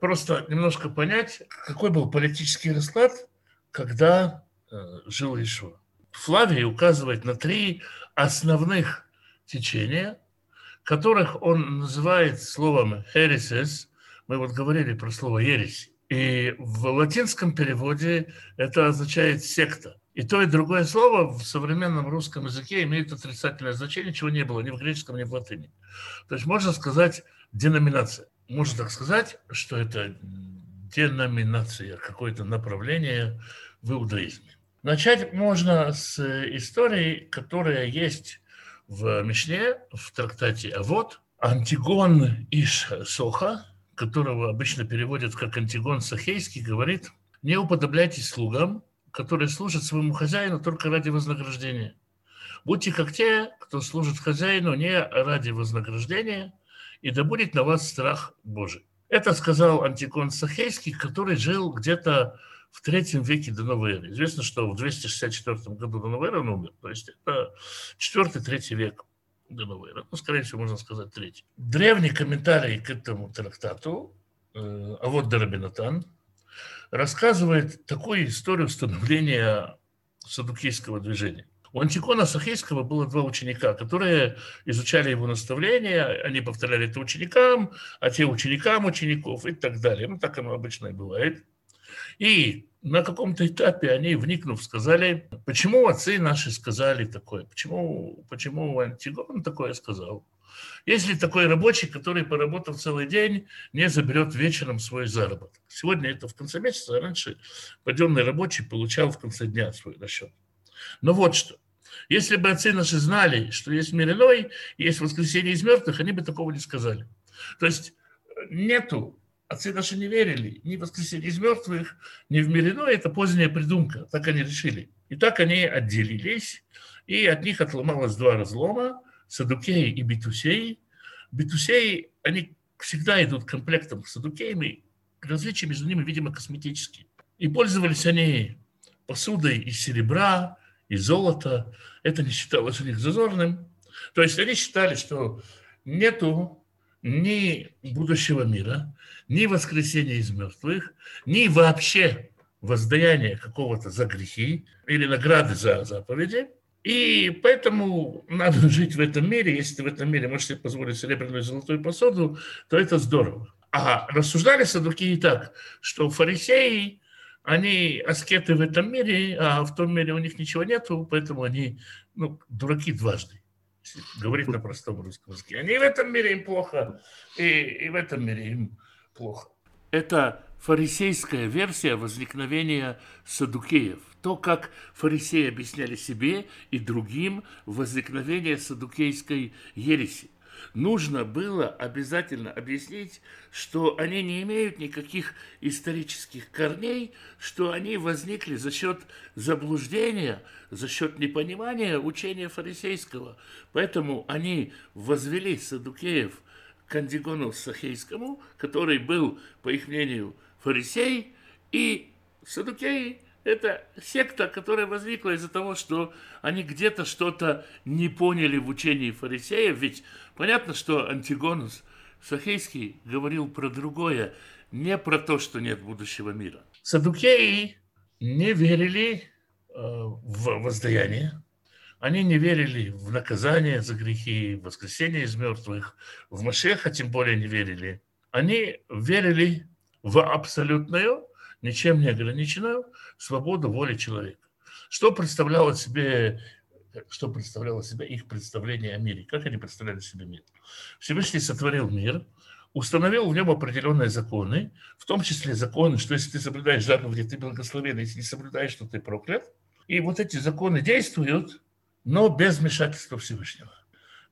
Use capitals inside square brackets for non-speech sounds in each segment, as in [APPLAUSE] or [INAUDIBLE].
просто немножко понять, какой был политический расклад, когда э, жил Ишуа. Флавий указывает на три основных течения, которых он называет словом «heresies». Мы вот говорили про слово «ересь». И в латинском переводе это означает «секта». И то, и другое слово в современном русском языке имеет отрицательное значение, чего не было ни в греческом, ни в латыни. То есть можно сказать деноминация. Можно так сказать, что это деноминация, какое-то направление в иудаизме. Начать можно с истории, которая есть в Мишне, в трактате «А вот Антигон Иш Соха, которого обычно переводят как Антигон Сахейский, говорит, не уподобляйтесь слугам, которые служат своему хозяину только ради вознаграждения. Будьте как те, кто служит хозяину не ради вознаграждения, и да будет на вас страх Божий. Это сказал Антикон Сахейский, который жил где-то в третьем веке до новой эры. Известно, что в 264 году до новой эры он умер. То есть это четвертый-третий век до новой эры. Ну, скорее всего, можно сказать третий. Древний комментарий к этому трактату, э, а вот Дарабинатан, рассказывает такую историю становления садукийского движения. У Антикона Сахейского было два ученика, которые изучали его наставления, они повторяли это ученикам, а те ученикам учеников и так далее. Ну, так оно обычно и бывает. И на каком-то этапе они, вникнув, сказали, почему отцы наши сказали такое, почему, почему Антигон такое сказал. Если такой рабочий, который, поработав целый день, не заберет вечером свой заработок. Сегодня это в конце месяца, а раньше подъемный рабочий получал в конце дня свой расчет. Но вот что. Если бы отцы наши знали, что есть мир иной, есть воскресение из мертвых, они бы такого не сказали. То есть нету, отцы наши не верили ни в воскресение из мертвых, ни в мир иной, это поздняя придумка, так они решили. И так они отделились, и от них отломалось два разлома, Садукеи и Битусеи. Битусеи, они всегда идут комплектом с Садукеями, различия между ними, видимо, косметические. И пользовались они посудой из серебра, из золота. Это не считалось у них зазорным. То есть они считали, что нету ни будущего мира, ни воскресения из мертвых, ни вообще воздаяния какого-то за грехи или награды за заповеди. И поэтому надо жить в этом мире. Если в этом мире можешь себе позволить серебряную и золотую посуду, то это здорово. А рассуждали садуки и так, что фарисеи, они аскеты в этом мире, а в том мире у них ничего нету, поэтому они ну, дураки дважды. Говорить на простом русском языке. Они в этом мире им плохо, и, и в этом мире им плохо. Это фарисейская версия возникновения садукеев. То, как фарисеи объясняли себе и другим возникновение садукейской ереси нужно было обязательно объяснить, что они не имеют никаких исторических корней, что они возникли за счет заблуждения, за счет непонимания учения фарисейского. Поэтому они возвели Садукеев к Андигону Сахейскому, который был, по их мнению, фарисей, и Садукеи – это секта, которая возникла из-за того, что они где-то что-то не поняли в учении фарисеев. Ведь понятно, что Антигонус Сахейский говорил про другое, не про то, что нет будущего мира. Садукеи не верили э, в воздаяние, они не верили в наказание за грехи, в воскресение из мертвых, в Машеха тем более не верили. Они верили в абсолютную ничем не ограниченную свободу воли человека. Что представляло себе что представляло себе их представление о мире, как они представляли себе мир. Всевышний сотворил мир, установил в нем определенные законы, в том числе законы, что если ты соблюдаешь заповеди, ты благословен, если не соблюдаешь, то ты проклят. И вот эти законы действуют, но без вмешательства Всевышнего.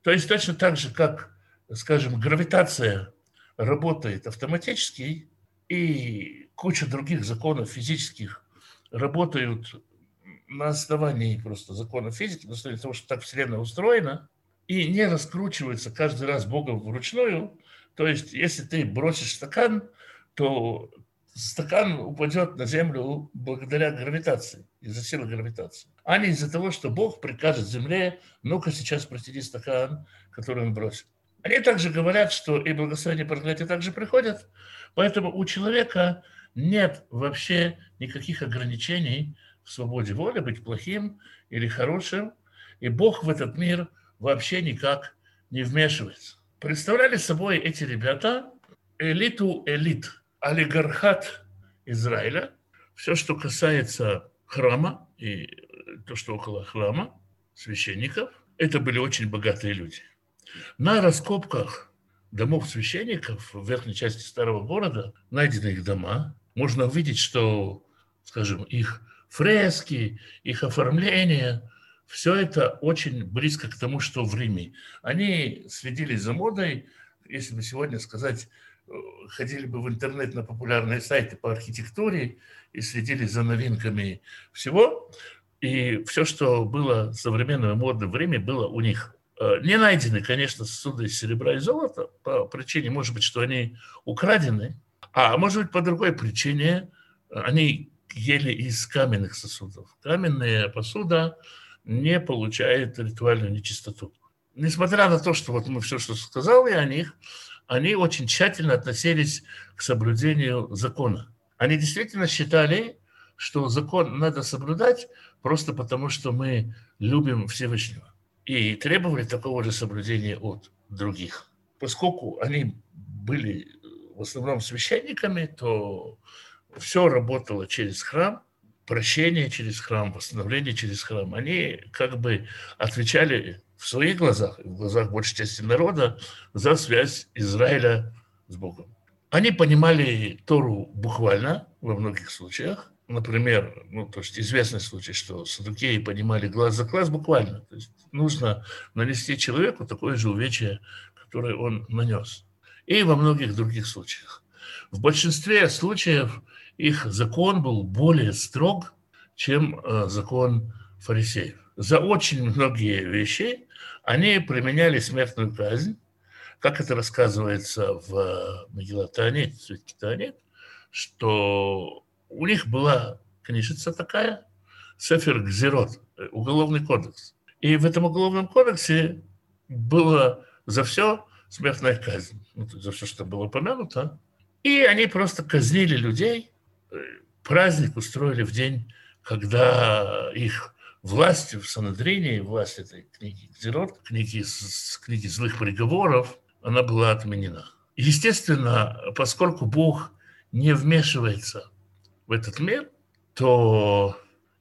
То есть точно так же, как, скажем, гравитация работает автоматически, и куча других законов физических работают на основании просто законов физики, на основании того, что так Вселенная устроена, и не раскручивается каждый раз Богом вручную. То есть, если ты бросишь стакан, то стакан упадет на землю благодаря гравитации, из-за силы гравитации, а не из-за того, что Бог прикажет земле, ну-ка сейчас протяни стакан, который он бросил. Они также говорят, что и благословение и также приходят, поэтому у человека нет вообще никаких ограничений в свободе воли быть плохим или хорошим, и Бог в этот мир вообще никак не вмешивается. Представляли собой эти ребята элиту элит, олигархат Израиля, все, что касается храма и то, что около храма, священников, это были очень богатые люди. На раскопках домов священников в верхней части старого города найдены их дома. Можно увидеть, что, скажем, их фрески, их оформление, все это очень близко к тому, что в Риме. Они следили за модой, если бы сегодня сказать, э, ходили бы в интернет на популярные сайты по архитектуре и следили за новинками всего, и все, что было современного моды в Риме, было у них. Э, не найдены, конечно, сосуды из серебра и золота по причине, может быть, что они украдены, а может быть, по другой причине они ели из каменных сосудов. Каменная посуда не получает ритуальную нечистоту. Несмотря на то, что вот мы все, что сказал я о них, они очень тщательно относились к соблюдению закона. Они действительно считали, что закон надо соблюдать просто потому, что мы любим Всевышнего. И требовали такого же соблюдения от других. Поскольку они были в основном священниками, то все работало через храм, прощение через храм, восстановление через храм. Они как бы отвечали в своих глазах, в глазах большей части народа, за связь Израиля с Богом. Они понимали Тору буквально во многих случаях. Например, ну, то есть известный случай, что садукеи понимали глаз за глаз буквально. То есть нужно нанести человеку такое же увечье, которое он нанес. И во многих других случаях. В большинстве случаев их закон был более строг, чем э, закон фарисеев. За очень многие вещи они применяли смертную казнь, как это рассказывается в Магилатане, Таанит, что у них была книжица такая, Сефер Гзирот, уголовный кодекс. И в этом уголовном кодексе было за все смертная казнь, ну, за все, что было упомянуто. И они просто казнили людей, праздник устроили в день, когда их власть в Санадрине, власть этой книги Гзирот, книги, книги злых приговоров, она была отменена. Естественно, поскольку Бог не вмешивается в этот мир, то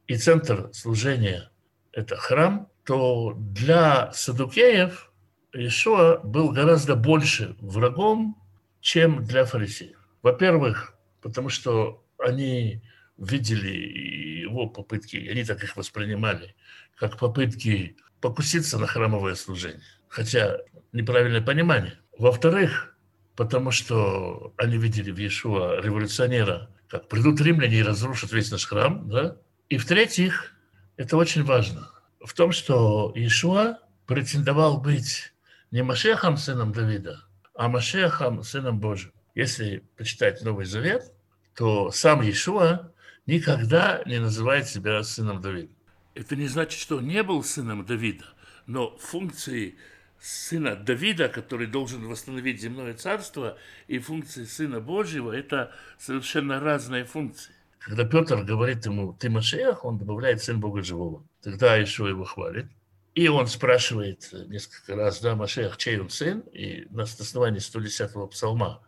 и центр служения – это храм, то для садукеев Ишуа был гораздо больше врагом, чем для фарисеев. Во-первых, потому что они видели его попытки, они так их воспринимали, как попытки покуситься на храмовое служение. Хотя неправильное понимание. Во-вторых, потому что они видели в Иешуа революционера, как придут римляне и разрушат весь наш храм. Да? И в-третьих, это очень важно, в том, что Иешуа претендовал быть не Машехом, сыном Давида, а Машехом, сыном Божьим. Если почитать Новый Завет, то сам Иешуа никогда не называет себя сыном Давида. Это не значит, что он не был сыном Давида, но функции сына Давида, который должен восстановить земное царство, и функции сына Божьего – это совершенно разные функции. Когда Петр говорит ему «ты Машех», он добавляет «сын Бога живого». Тогда Ишуа его хвалит. И он спрашивает несколько раз, да, Машех, чей он сын? И на основании 110-го псалма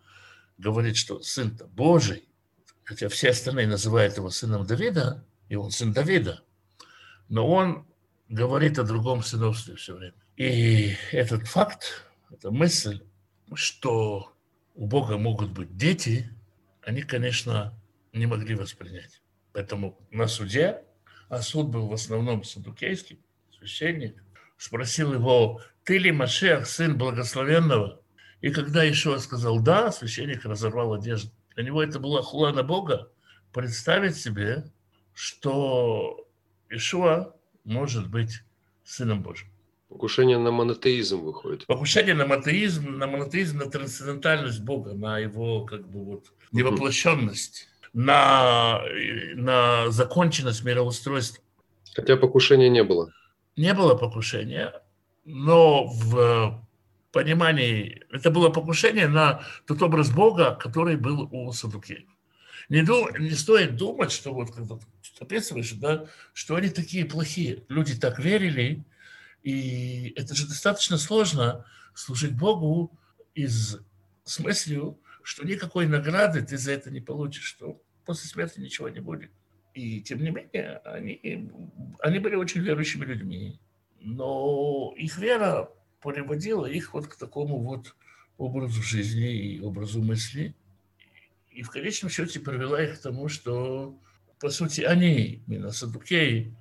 говорит, что сын-то Божий хотя все остальные называют его сыном Давида, и он сын Давида, но он говорит о другом сыновстве все время. И этот факт, эта мысль, что у Бога могут быть дети, они, конечно, не могли воспринять. Поэтому на суде, а суд был в основном садукейский, священник, спросил его, ты ли Машех, сын благословенного? И когда Ишуа сказал «да», священник разорвал одежду. Для него это была хула на Бога. Представить себе, что Ишуа может быть Сыном Божьим. Покушение на монотеизм выходит. Покушение на монотеизм, на монотеизм, на трансцендентальность Бога, на его как бы вот невоплощенность, на, на законченность мироустройства. Хотя покушения не было. Не было покушения, но в понимании, это было покушение на тот образ Бога, который был у Садукеев. Не, дум, не стоит думать, что вот когда описываешь, да, что они такие плохие. Люди так верили, и это же достаточно сложно служить Богу из, с мыслью, что никакой награды ты за это не получишь, что после смерти ничего не будет. И тем не менее, они, они были очень верующими людьми. Но их вера приводила их вот к такому вот образу жизни и образу мысли. И в конечном счете привела их к тому, что, по сути, они, именно Садукеи,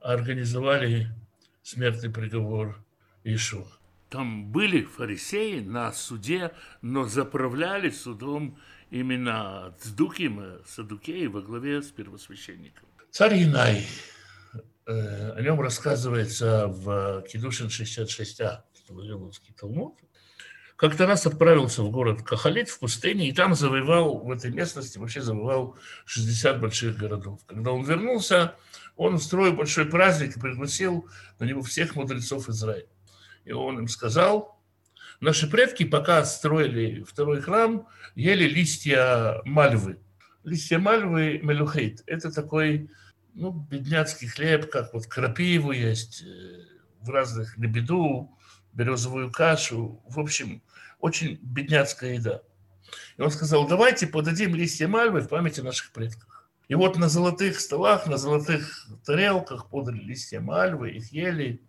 организовали смертный приговор Ишуа. Там были фарисеи на суде, но заправляли судом именно Цдуким, Садукеи во главе с первосвященником. Царь Инай, э, о нем рассказывается в Кедушин 66а, Вавилонский Талмуд, как-то раз отправился в город Кахалит в пустыне, и там завоевал, в этой местности вообще завоевал 60 больших городов. Когда он вернулся, он устроил большой праздник и пригласил на него всех мудрецов Израиля. И он им сказал, наши предки, пока строили второй храм, ели листья мальвы. Листья мальвы мелюхейт – это такой ну, бедняцкий хлеб, как вот крапиву есть э, в разных лебеду, березовую кашу. В общем, очень бедняцкая еда. И он сказал, давайте подадим листья мальвы в памяти наших предков. И вот на золотых столах, на золотых тарелках подали листья мальвы, их ели.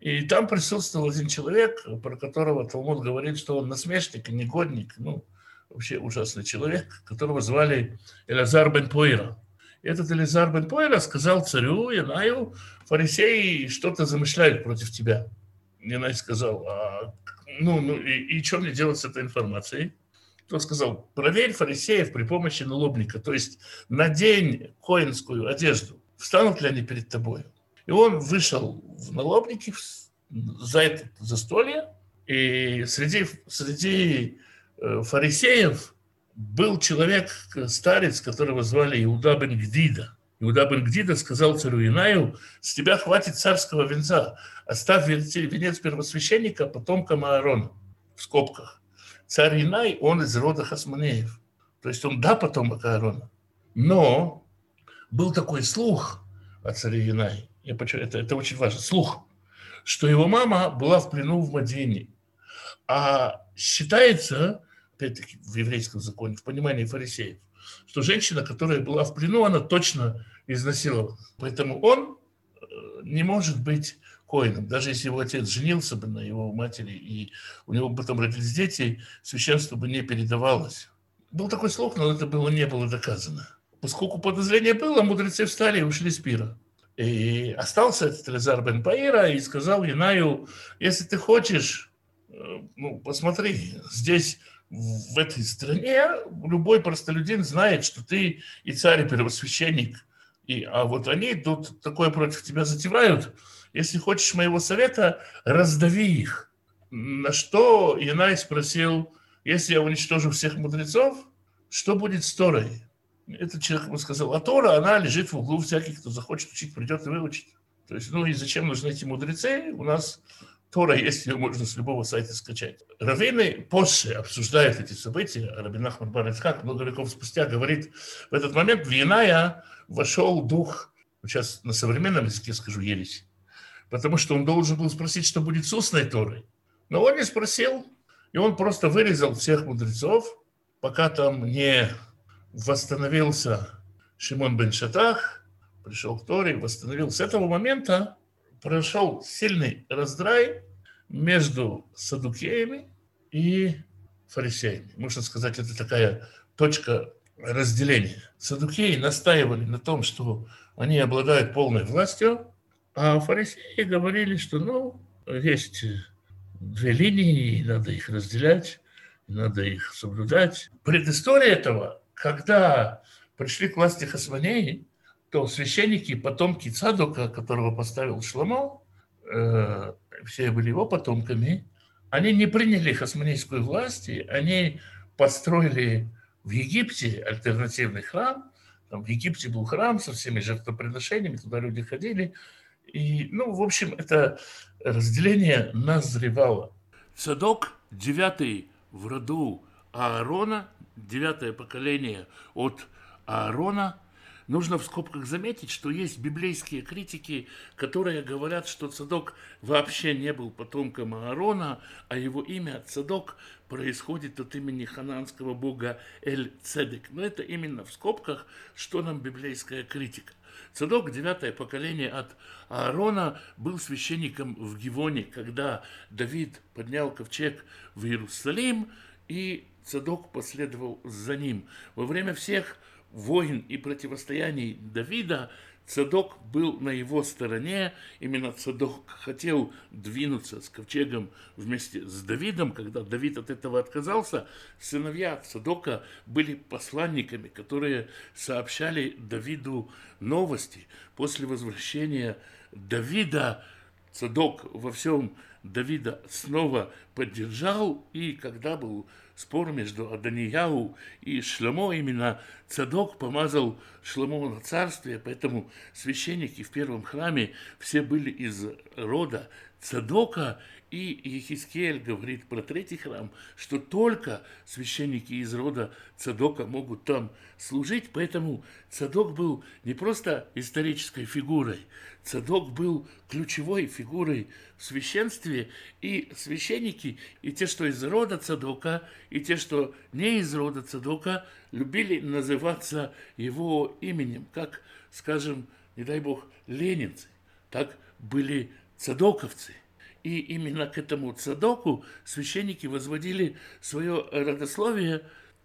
И там присутствовал один человек, про которого Талмуд говорит, что он насмешник и негодник, ну, вообще ужасный человек, которого звали Элазар бен Пойра. И этот Элазар бен Пойра сказал царю Янаю, фарисеи что-то замышляют против тебя. Янай сказал, а, ну, ну и, и что мне делать с этой информацией? Тот сказал, проверь фарисеев при помощи налобника, то есть надень коинскую одежду, встанут ли они перед тобой. И он вышел в налобники за это застолье, и среди, среди э, фарисеев был человек, старец, которого звали Иуда бен Гдида. Иуда бен Гдида сказал царю Инаю, с тебя хватит царского венца, оставь венец первосвященника потомкам Аарона, в скобках. Царь Инай, он из рода Хасманеев. То есть он, да, потомок Аарона. Но был такой слух о царе Инай, я почему, это, это очень важно, слух, что его мама была в плену в Мадине. А считается, опять-таки в еврейском законе, в понимании фарисеев, что женщина, которая была в плену, она точно изнасилована. Поэтому он э, не может быть коином. Даже если его отец женился бы на его матери, и у него потом родились дети, священство бы не передавалось. Был такой слух, но это было, не было доказано. Поскольку подозрение было, мудрецы встали и ушли с пира. И остался этот Лезар бен Паира и сказал Янаю, если ты хочешь, э, ну, посмотри, здесь в этой стране любой простолюдин знает, что ты и царь, и первосвященник. И, а вот они тут такое против тебя затевают. Если хочешь моего совета, раздави их. На что Янай спросил, если я уничтожу всех мудрецов, что будет с Торой? Этот человек ему сказал, а Тора, она лежит в углу всяких, кто захочет учить, придет и выучит. То есть, ну и зачем нужны эти мудрецы? У нас Тора есть, ее можно с любого сайта скачать. Раввины позже обсуждают эти события. Рабин Ахмад Бар много веков спустя говорит, в этот момент в Яная вошел дух, сейчас на современном языке скажу, ересь, потому что он должен был спросить, что будет с устной Торой. Но он не спросил, и он просто вырезал всех мудрецов, пока там не восстановился Шимон бен Шатах, пришел к Торе, восстановил. С этого момента прошел сильный раздрай между садукеями и фарисеями. Можно сказать, это такая точка разделения. Садукеи настаивали на том, что они обладают полной властью, а фарисеи говорили, что ну, есть две линии, и надо их разделять, надо их соблюдать. Предыстория этого, когда пришли к власти Хасманеи, то священники, потомки Цадука, которого поставил Шламо, э, все были его потомками, они не приняли хасманейскую власть, они построили в Египте альтернативный храм. Там в Египте был храм со всеми жертвоприношениями, туда люди ходили. И, ну, в общем, это разделение назревало. Цадок девятый в роду Аарона, девятое поколение от Аарона – Нужно в скобках заметить, что есть библейские критики, которые говорят, что Цадок вообще не был потомком Аарона, а его имя Цадок происходит от имени хананского бога Эль-Цедек. Но это именно в скобках, что нам библейская критика. Цадок, девятое поколение от Аарона, был священником в Гивоне, когда Давид поднял ковчег в Иерусалим, и Цадок последовал за ним. Во время всех войн и противостояний Давида, Цадок был на его стороне. Именно Цадок хотел двинуться с ковчегом вместе с Давидом. Когда Давид от этого отказался, сыновья Цадока были посланниками, которые сообщали Давиду новости. После возвращения Давида Цадок во всем Давида снова поддержал, и когда был спор между Аданияу и Шломо, именно Цадок помазал Шломо на царствие, поэтому священники в первом храме все были из рода Цадока, и Ехискель говорит про третий храм, что только священники из рода Цадока могут там служить, поэтому Цадок был не просто исторической фигурой, Цадок был ключевой фигурой в священстве, и священники, и те, что из рода Цадока, и те, что не из рода Цадока, любили называться его именем, как, скажем, не дай бог, ленинцы, так были цадоковцы. И именно к этому цадоку священники возводили свое родословие,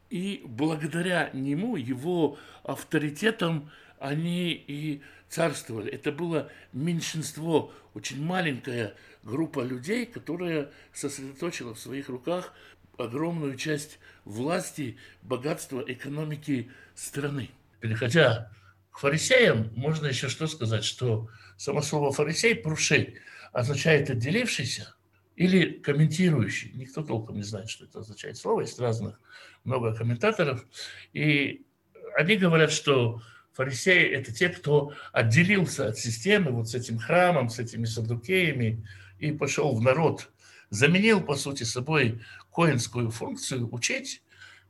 и благодаря нему, его авторитетом, они и царствовали. Это было меньшинство, очень маленькая группа людей, которая сосредоточила в своих руках огромную часть власти, богатства, экономики страны. Переходя к фарисеям, можно еще что сказать, что само слово фарисей, прушей, означает отделившийся или комментирующий. Никто толком не знает, что это означает слово. Есть разных много комментаторов. И они говорят, что фарисеи – это те, кто отделился от системы вот с этим храмом, с этими садукеями и пошел в народ. Заменил, по сути, собой коинскую функцию учить,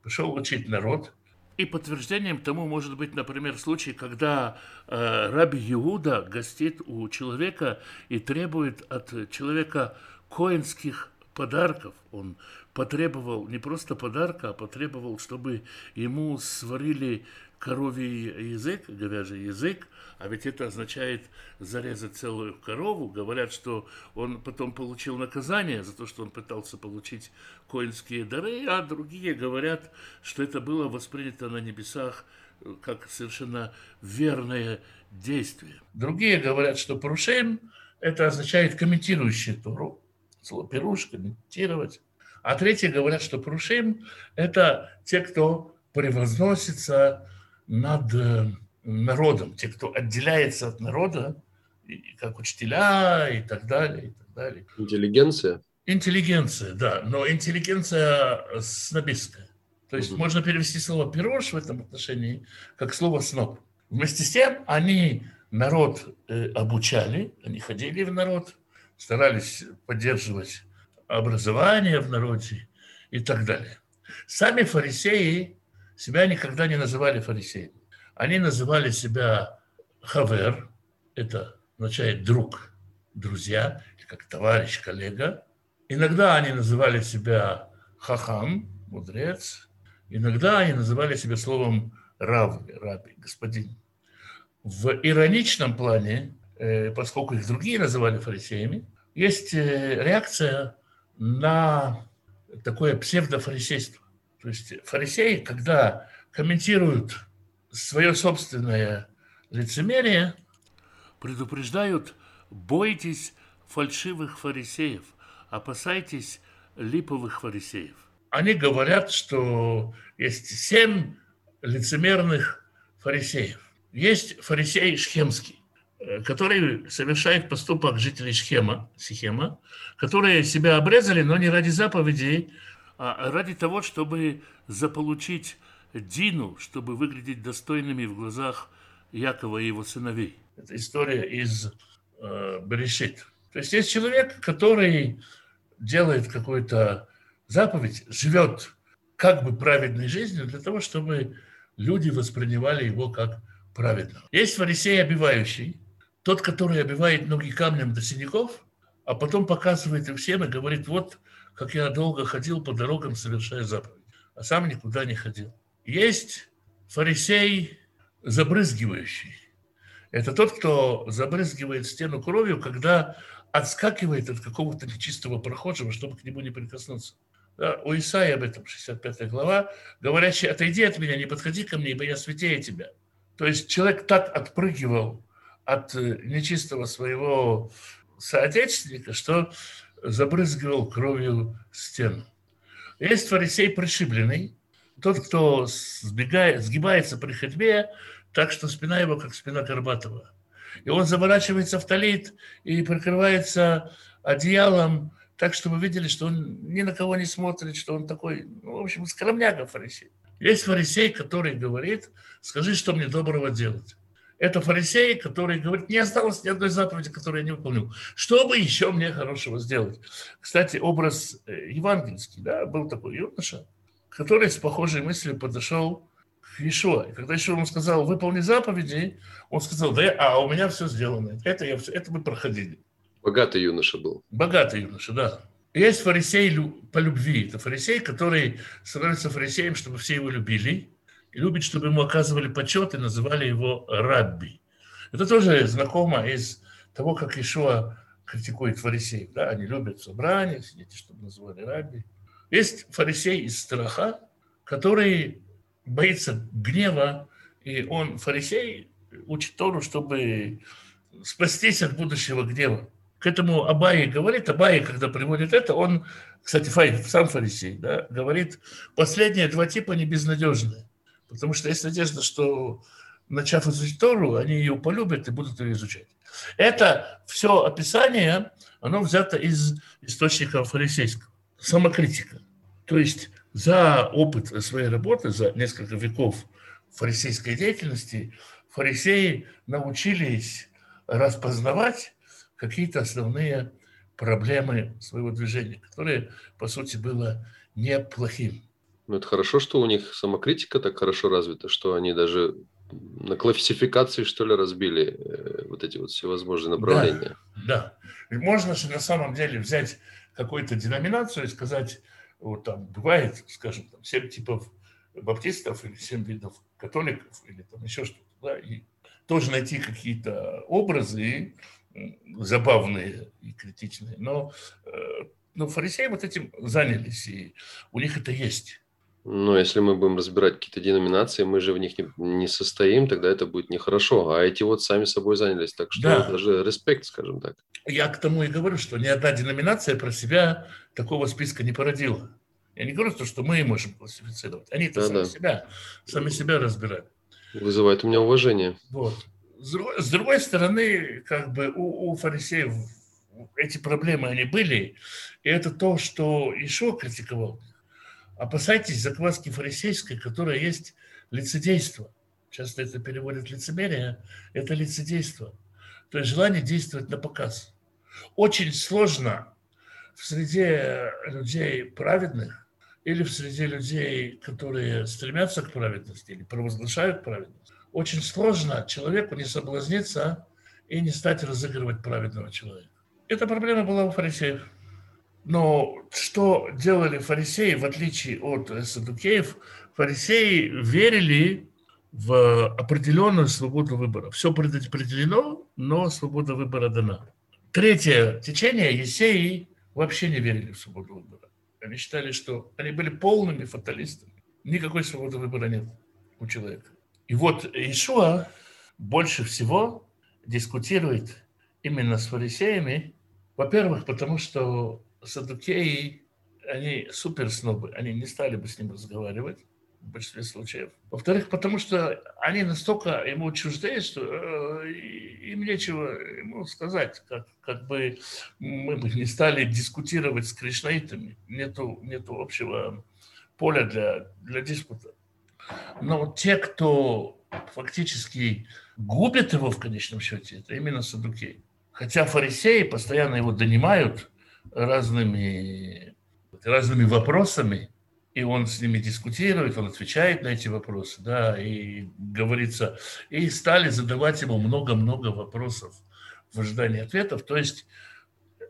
пошел учить народ – и подтверждением тому может быть, например, случай, когда э, раби Иуда гостит у человека и требует от человека коинских подарков. Он потребовал не просто подарка, а потребовал, чтобы ему сварили коровий язык, говяжий язык, а ведь это означает зарезать целую корову. Говорят, что он потом получил наказание за то, что он пытался получить коинские дары, а другие говорят, что это было воспринято на небесах э, как совершенно верное действие. Другие говорят, что порушаем это означает комментирующий Туру, слово пируш, комментировать. А третьи говорят, что порушаем это те, кто превозносится над э, народом, те, кто отделяется от народа, как учителя и так далее, и так далее. Интеллигенция? Интеллигенция, да, но интеллигенция снобистская. То есть угу. можно перевести слово «пирош» в этом отношении как слово «сноб». Вместе с тем они народ э, обучали, они ходили в народ, старались поддерживать образование в народе и так далее. Сами фарисеи себя никогда не называли фарисеями. Они называли себя хавер, это означает друг, друзья, как товарищ, коллега. Иногда они называли себя хахам, мудрец. Иногда они называли себя словом рав, раби, господин. В ироничном плане, э, поскольку их другие называли фарисеями, есть э, реакция на такое псевдофарисейство. То есть фарисеи, когда комментируют свое собственное лицемерие, предупреждают, бойтесь фальшивых фарисеев, опасайтесь липовых фарисеев. Они говорят, что есть семь лицемерных фарисеев. Есть фарисей Шхемский, э, который совершает поступок жителей Шхема, Сихема, которые себя обрезали, но не ради заповедей, ради того, чтобы заполучить Дину, чтобы выглядеть достойными в глазах Якова и его сыновей. Это история из э, Берешит. То есть есть человек, который делает какую-то заповедь, живет как бы праведной жизнью для того, чтобы люди воспринимали его как праведного. Есть фарисей обивающий, тот, который обивает ноги камнем до синяков, а потом показывает им всем и говорит, вот как я долго ходил по дорогам, совершая заповедь, а сам никуда не ходил. Есть фарисей забрызгивающий. Это тот, кто забрызгивает стену кровью, когда отскакивает от какого-то нечистого прохожего, чтобы к нему не прикоснуться. Да, у Исаи об этом, 65 глава, говорящий, отойди от меня, не подходи ко мне, ибо я святее тебя. То есть человек так отпрыгивал от э, нечистого своего соотечественника, что забрызгивал кровью стену. Есть фарисей пришибленный, тот, кто сбегает, сгибается при ходьбе, так что спина его, как спина Горбатова. И он заворачивается в талит и прикрывается одеялом, так что мы видели, что он ни на кого не смотрит, что он такой, ну, в общем, скромняга фарисей. Есть фарисей, который говорит, скажи, что мне доброго делать. Это фарисей, который говорит, не осталось ни одной заповеди, которую я не выполнил. Что бы еще мне хорошего сделать? Кстати, образ э, евангельский, да, был такой юноша, который с похожей мыслью подошел к Ишуа. И когда Ишуа ему сказал, выполни заповеди, он сказал, да, а у меня все сделано. Это, я, это мы проходили. Богатый юноша был. Богатый юноша, да. Есть фарисей по любви. Это фарисей, который становится фарисеем, чтобы все его любили. И любит, чтобы ему оказывали почет и называли его рабби. Это тоже знакомо из того, как Ишуа критикует фарисеев. Да, они любят собрания, сидите, чтобы называли рабби. Есть фарисей из страха, который боится гнева, и он, фарисей, учит Тору, чтобы спастись от будущего гнева. К этому Абай говорит, Абай, когда приводит это, он, кстати, сам фарисей, да, говорит, последние два типа не безнадежные. Потому что есть надежда, что начав изучать Тору, они ее полюбят и будут ее изучать. Это все описание, оно взято из источника фарисейского. Самокритика. То есть за опыт своей работы, за несколько веков фарисейской деятельности, фарисеи научились распознавать какие-то основные проблемы своего движения, которые, по сути, было неплохим. Ну, это хорошо, что у них самокритика так хорошо развита, что они даже на классификации, что ли, разбили э, вот эти вот всевозможные направления. Да, да. Можно же на самом деле взять какую-то деноминацию и сказать, вот там бывает, скажем, там, 7 типов баптистов или 7 видов католиков или там еще что-то, да, и тоже найти какие-то образы забавные и критичные. Но, э, но фарисеи вот этим занялись, и у них это есть. Но если мы будем разбирать какие-то деноминации, мы же в них не, не состоим, тогда это будет нехорошо. А эти вот сами собой занялись. Так что да. даже респект, скажем так. Я к тому и говорю, что ни одна деноминация про себя такого списка не породила. Я не говорю, что мы можем классифицировать. Они-то да, сами да. себя, сами себя разбирают. Вызывает у меня уважение. Вот. С другой стороны, как бы у, у фарисеев эти проблемы, они были, и это то, что Ишо критиковал. Опасайтесь закваски фарисейской, которая есть лицедейство. Часто это переводят лицемерие, это лицедейство. То есть желание действовать на показ. Очень сложно в среде людей праведных или в среде людей, которые стремятся к праведности или провозглашают праведность, очень сложно человеку не соблазниться и не стать разыгрывать праведного человека. Эта проблема была у фарисеев. Но что делали фарисеи, в отличие от садукеев, фарисеи верили в определенную свободу выбора. Все предопределено, но свобода выбора дана. Третье течение, есеи, вообще не верили в свободу выбора. Они считали, что они были полными фаталистами. Никакой свободы выбора нет у человека. И вот Ишуа больше всего дискутирует именно с фарисеями, во-первых, потому что садукеи, они суперснобы, они не стали бы с ним разговаривать в большинстве случаев. Во-вторых, потому что они настолько ему чуждые, что э, им нечего ему сказать, как, как бы мы бы не стали дискутировать с кришнаитами. Нету, нету общего поля для, для диспута. Но те, кто фактически губит его в конечном счете, это именно садукеи. Хотя фарисеи постоянно его донимают, разными, разными вопросами, и он с ними дискутирует, он отвечает на эти вопросы, да, и говорится, и стали задавать ему много-много вопросов в ожидании ответов. То есть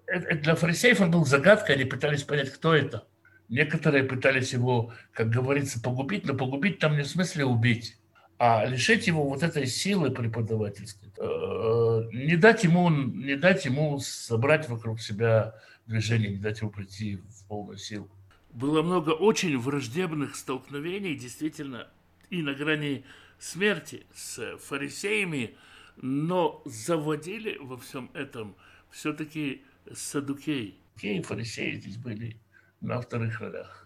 для фарисеев он был загадкой, они пытались понять, кто это. Некоторые пытались его, как говорится, погубить, но погубить там не в смысле убить, а лишить его вот этой силы преподавательской, э, не дать ему, не дать ему собрать вокруг себя движение, не дать ему прийти в полную силу. Было много очень враждебных столкновений, действительно, и на грани смерти с фарисеями, но заводили во всем этом все-таки садукей. И фарисеи здесь были на вторых ролях.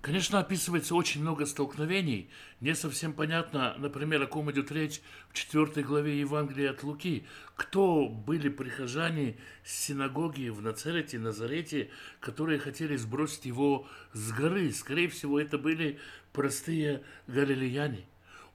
Конечно, описывается очень много столкновений. Не совсем понятно, например, о ком идет речь в четвертой главе Евангелия от Луки. Кто были прихожане синагоги в Нацарете, Назарете, которые хотели сбросить его с горы? Скорее всего, это были простые галилеяне.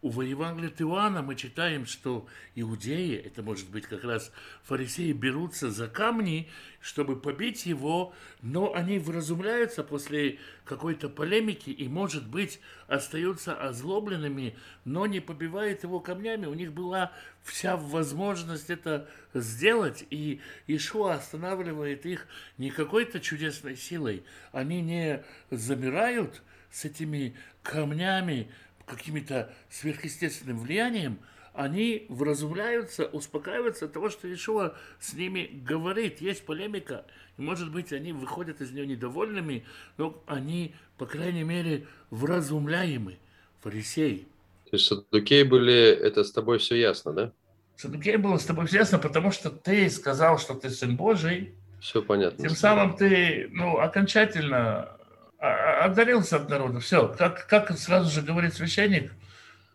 У Евангелия от Иоанна мы читаем, что иудеи, это может быть как раз фарисеи, берутся за камни, чтобы побить его, но они вразумляются после какой-то полемики и, может быть, остаются озлобленными, но не побивают его камнями. У них была вся возможность это сделать, и Ишуа останавливает их не какой-то чудесной силой. Они не замирают с этими камнями, каким-то сверхъестественным влиянием, они вразумляются, успокаиваются от того, что Ишуа с ними говорит. Есть полемика, и, может быть, они выходят из нее недовольными, но они, по крайней мере, вразумляемы, фарисеи. То есть садукеи были, это с тобой все ясно, да? Садукеи было с тобой все ясно, потому что ты сказал, что ты сын Божий. Все понятно. Тем самым ты, ну, окончательно отдалился от народа. Все. Как, как сразу же говорит священник,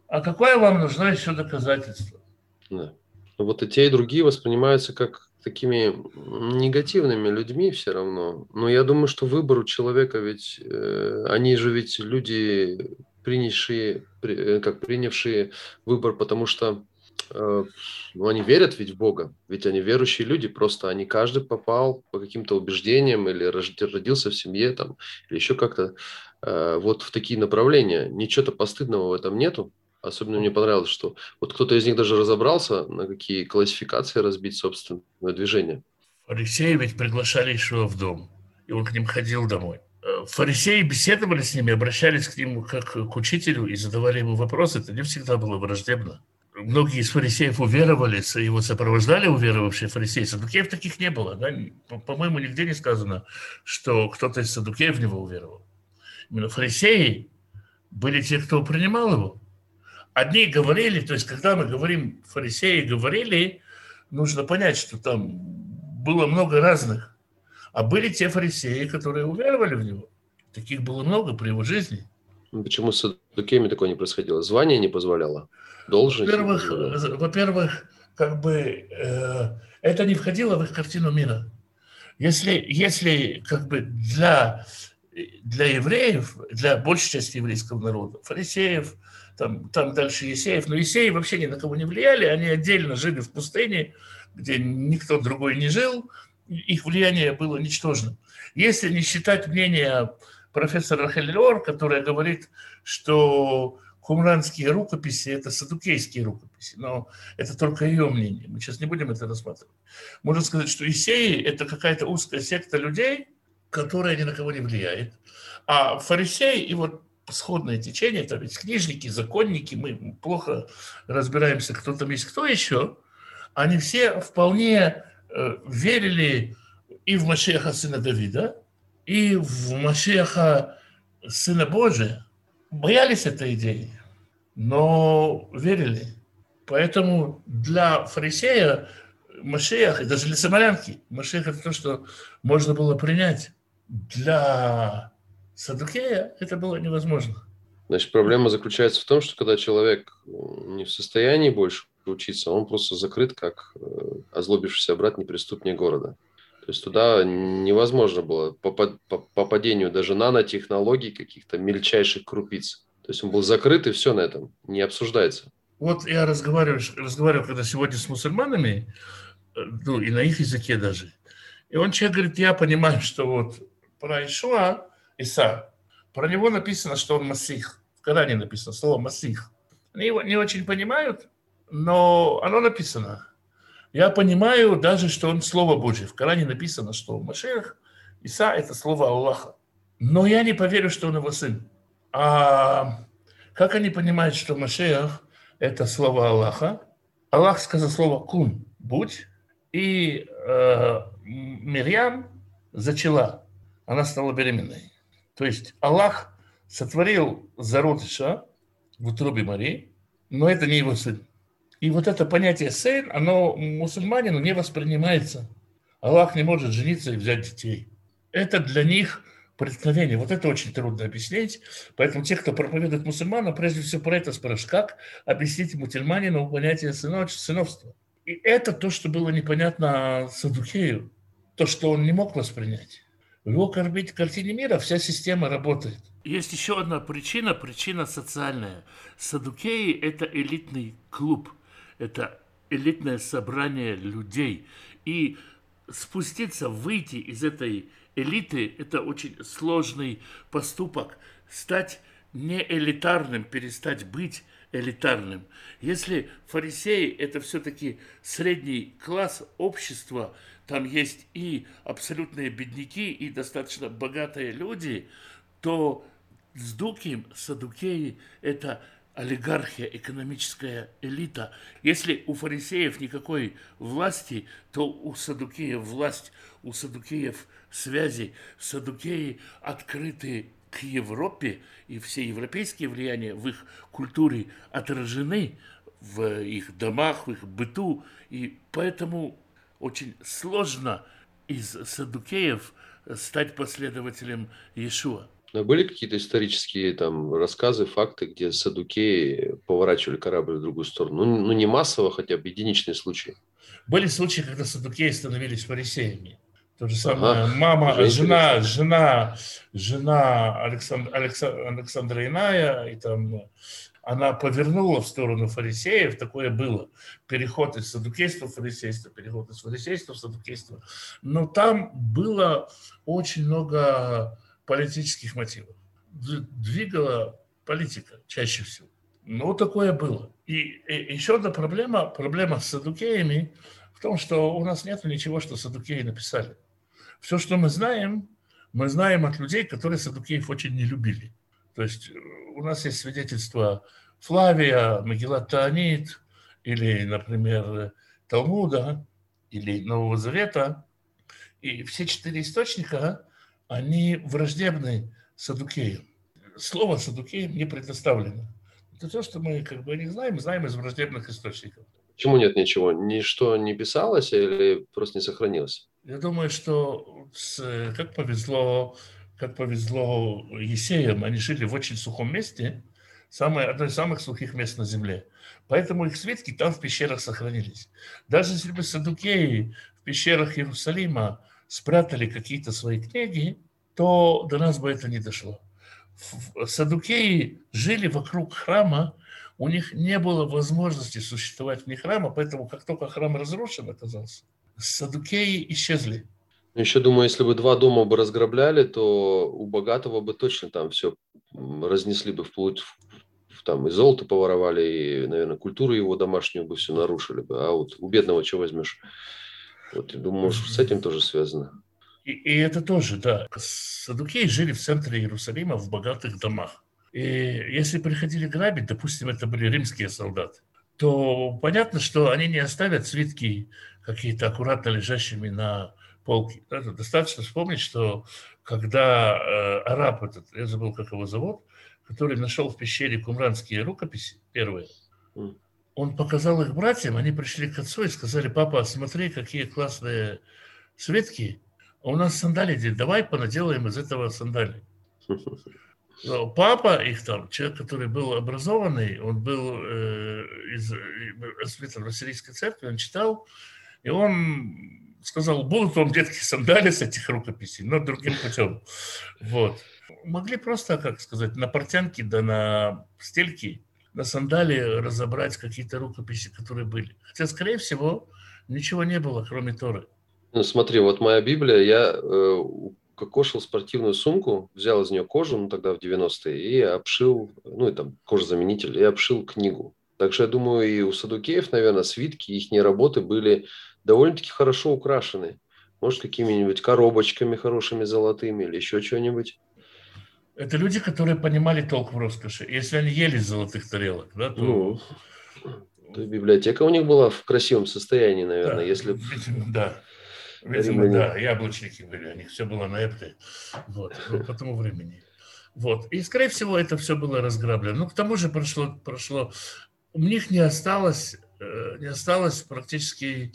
а какое вам нужно еще доказательство? Да. Ну, вот и те, и другие воспринимаются как такими негативными людьми все равно. Но я думаю, что выбор у человека ведь, э, они же ведь люди, принявшие, э, как принявшие выбор, потому что ну, они верят ведь в Бога, ведь они верующие люди, просто они каждый попал по каким-то убеждениям или родился в семье там, или еще как-то э, вот в такие направления. Ничего-то постыдного в этом нету. Особенно мне понравилось, что вот кто-то из них даже разобрался, на какие классификации разбить собственное движение. Фарисеи ведь приглашали еще в дом, и он к ним ходил домой. Э, фарисеи беседовали с ними, обращались к нему как к учителю и задавали ему вопросы. Это не всегда было враждебно многие из фарисеев уверовали, его сопровождали уверовавшие фарисеи. Садукеев таких не было. Да? По-моему, нигде не сказано, что кто-то из садукеев в него уверовал. Именно фарисеи были те, кто принимал его. Одни говорили, то есть когда мы говорим фарисеи говорили, нужно понять, что там было много разных. А были те фарисеи, которые уверовали в него. Таких было много при его жизни. Почему с садукеями такое не происходило? Звание не позволяло? Должность? Во-первых, во-первых как бы э, это не входило в их картину мира. Если, если как бы для, для евреев, для большей части еврейского народа, фарисеев, там, там дальше Есеев, но Есеи вообще ни на кого не влияли, они отдельно жили в пустыне, где никто другой не жил, их влияние было ничтожным. Если не считать мнение профессора Хеллер, которая говорит, что кумранские рукописи – это садукейские рукописи, но это только ее мнение. Мы сейчас не будем это рассматривать. Можно сказать, что Исеи – это какая-то узкая секта людей, которая ни на кого не влияет. А фарисеи и вот сходное течение, там есть книжники, законники, мы плохо разбираемся, кто там есть, кто еще, они все вполне э, верили и в Машеха сына Давида, и в Машеха сына Божия, боялись этой идеи но верили. Поэтому для фарисея Машех, и даже для самарянки, Машех это то, что можно было принять. Для Садукея это было невозможно. Значит, проблема заключается в том, что когда человек не в состоянии больше учиться, он просто закрыт, как э, озлобившийся брат неприступнее города. То есть туда невозможно было по, по, по падению даже нанотехнологий, каких-то мельчайших крупиц. То есть он был закрыт, и все на этом, не обсуждается. Вот я разговариваю, разговариваю когда сегодня с мусульманами, э, ну и на их языке даже, И он человек говорит, я понимаю, что вот про Ишуа, Иса, про него написано, что он Масих. В Коране написано слово Масих. Они его не очень понимают, но оно написано. Я понимаю даже, что он Слово Божье. В Коране написано, что Машех, Иса – это Слово Аллаха. Но я не поверю, что он его сын. А как они понимают, что Машех – это Слово Аллаха? Аллах сказал слово «кун» – «будь», и э, Мирьям зачала, она стала беременной. То есть Аллах сотворил зародыша в утробе Марии, но это не его сын. И вот это понятие сын, оно мусульманину не воспринимается. Аллах не может жениться и взять детей. Это для них преткновение. Вот это очень трудно объяснить. Поэтому те, кто проповедует мусульманам, прежде всего про это спрашивают, как объяснить мусульманину понятие сыновства. И это то, что было непонятно Садукею, то, что он не мог воспринять. В его картине мира вся система работает. Есть еще одна причина, причина социальная. Садукеи – это элитный клуб, это элитное собрание людей. И спуститься, выйти из этой элиты – это очень сложный поступок. Стать не элитарным, перестать быть элитарным. Если фарисеи – это все-таки средний класс общества, там есть и абсолютные бедняки, и достаточно богатые люди, то сдуки, садукеи – это олигархия, экономическая элита. Если у фарисеев никакой власти, то у садукеев власть, у садукеев связи. Садукеи открыты к Европе, и все европейские влияния в их культуре отражены в их домах, в их быту, и поэтому очень сложно из садукеев стать последователем Иешуа. Но были какие-то исторические там рассказы, факты, где садукеи поворачивали корабль в другую сторону? Ну, ну не массово, хотя бы единичные случаи. Были случаи, когда садукеи становились фарисеями. То же самое. Ага. Мама, жена, жена, жена Александра, Александра Иная, и там она повернула в сторону фарисеев, такое было. Переход из садукейства в фарисейство, переход из фарисейства в садукейство. Но там было очень много политических мотивов. Двигала политика чаще всего. Ну, такое было. И, и еще одна проблема, проблема с садукеями в том, что у нас нет ничего, что садукеи написали. Все, что мы знаем, мы знаем от людей, которые Садукеев очень не любили. То есть э, у нас есть свидетельства Флавия, Магеллат Таанит, или, например, Талмуда, или Нового Завета. И все четыре источника, они враждебны Садукеям. Слово Садукеям не предоставлено. Это то, что мы как бы не знаем, знаем из враждебных источников. Почему нет ничего? Ничто не писалось или просто не сохранилось? Я думаю, что с, как повезло, как повезло Есеям, они жили в очень сухом месте, самое, одно из самых сухих мест на земле. Поэтому их свитки там в пещерах сохранились. Даже если бы садукеи в пещерах Иерусалима спрятали какие-то свои книги, то до нас бы это не дошло. Садукеи жили вокруг храма, у них не было возможности существовать вне храма, поэтому как только храм разрушен оказался, садукеи исчезли. Еще думаю, если бы два дома бы разграбляли, то у богатого бы точно там все разнесли бы вплоть там и золото поворовали, и, наверное, культуру его домашнюю бы все нарушили бы. А вот у бедного что возьмешь? Вот, я думаю, может, с этим тоже связано. И, и это тоже, да. Садукеи жили в центре Иерусалима в богатых домах. И если приходили грабить, допустим, это были римские солдаты, то понятно, что они не оставят свитки какие-то аккуратно лежащими на полке. Это достаточно вспомнить, что когда э, араб этот, я забыл, как его зовут, который нашел в пещере кумранские рукописи, первые, он показал их братьям, они пришли к отцу и сказали, папа, смотри, какие классные свитки, у нас сандали, давай понаделаем из этого сандали. [LAUGHS] Папа их там, человек, который был образованный, он был э, из, воспитан в Сирийской церкви, он читал, и он сказал, будут вам, детки, сандали с этих рукописей, но другим путем. Вот. Могли просто, как сказать, на портянке да на стельке, на сандали разобрать какие-то рукописи, которые были. Хотя, скорее всего, ничего не было, кроме Торы. Ну, смотри, вот моя Библия, я э, кокошил спортивную сумку, взял из нее кожу, ну, тогда в 90-е, и обшил, ну, и там кожезаменитель, и обшил книгу. Так что я думаю, и у Садукеев, наверное, свитки, их работы были довольно-таки хорошо украшены. Может, какими-нибудь коробочками хорошими золотыми или еще что-нибудь. Это люди, которые понимали толк в роскоши. Если они ели из золотых тарелок, да, то... Ну, то библиотека у них была в красивом состоянии, наверное, да, если... Да. Видимо, да, яблочники были, у них все было на эпте. Вот, ну, по тому времени. Вот. И, скорее всего, это все было разграблено. Ну, к тому же прошло, прошло у них не осталось, э, не осталось практически,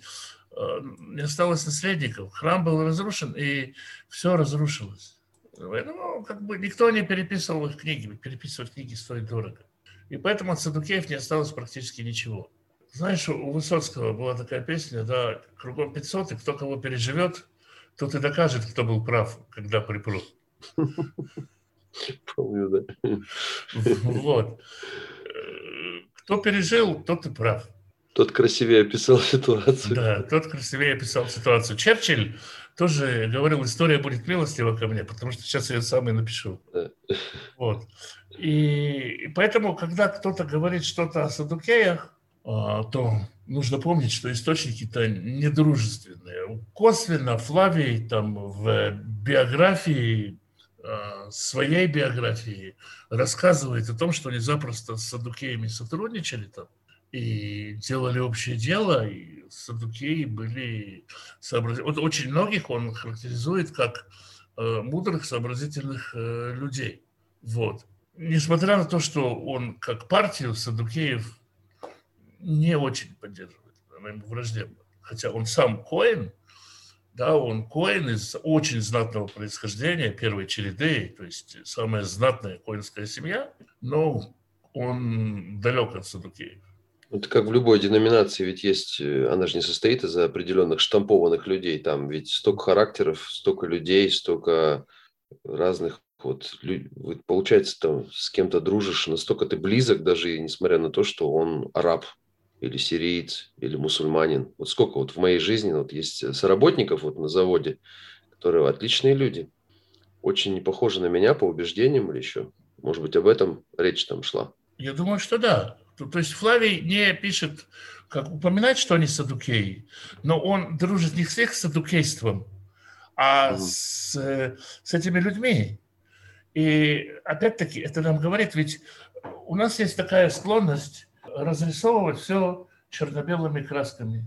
э, не осталось наследников. Храм был разрушен, и все разрушилось. Поэтому как бы никто не переписывал их книги, переписывать книги стоит дорого. И поэтому от Садукеев не осталось практически ничего. Знаешь, у Высоцкого была такая песня, да, кругом 500, и кто кого переживет, тот и докажет, кто был прав, когда припрут. Помню, да. Вот. Кто пережил, тот и прав. Тот красивее описал ситуацию. Да, тот красивее описал ситуацию. Черчилль тоже говорил, история будет милостива ко мне, потому что сейчас я сам и напишу. Да. Вот. И, и поэтому, когда кто-то говорит что-то о Садукеях, то нужно помнить, что источники-то недружественные. Косвенно Флавий там в биографии Э, своей биографии рассказывает о том, что они запросто с садукеями сотрудничали там и делали общее дело, и садукеи были сообразительны. Вот очень многих он характеризует как э, мудрых, сообразительных э, людей. Вот. Несмотря на то, что он как партию садукеев не очень поддерживает, она ему враждебна. Хотя он сам Коин – да, он коин из очень знатного происхождения, первой череды, то есть самая знатная коинская семья, но он далек от Садукеев. Это как в любой деноминации, ведь есть, э, она же не состоит из определенных штампованных людей, там ведь столько характеров, столько людей, столько разных вот получается, там с кем-то дружишь, настолько ты близок, даже несмотря на то, что он араб, или сириец, или мусульманин. Вот сколько вот в моей жизни вот есть соработников вот на заводе, которые отличные люди, очень не похожи на меня по убеждениям или еще. Может быть, об этом речь там шла. Я думаю, что да. То есть Флавий не пишет, как упоминать, что они садукеи, но он дружит не с их садукейством, а угу. с, с этими людьми. И опять-таки это нам говорит, ведь у нас есть такая склонность разрисовывать все черно-белыми красками.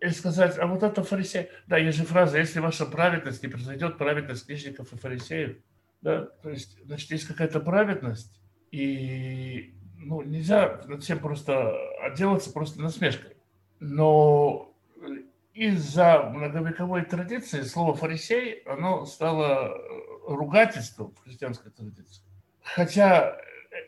И сказать, а вот это фарисей. Да, есть же фраза, если ваша праведность не произойдет праведность книжников и фарисеев. Да, то есть, значит, есть какая-то праведность, и ну, нельзя над всем просто отделаться просто насмешкой. Но из-за многовековой традиции слово «фарисей» оно стало ругательством в христианской традиции. Хотя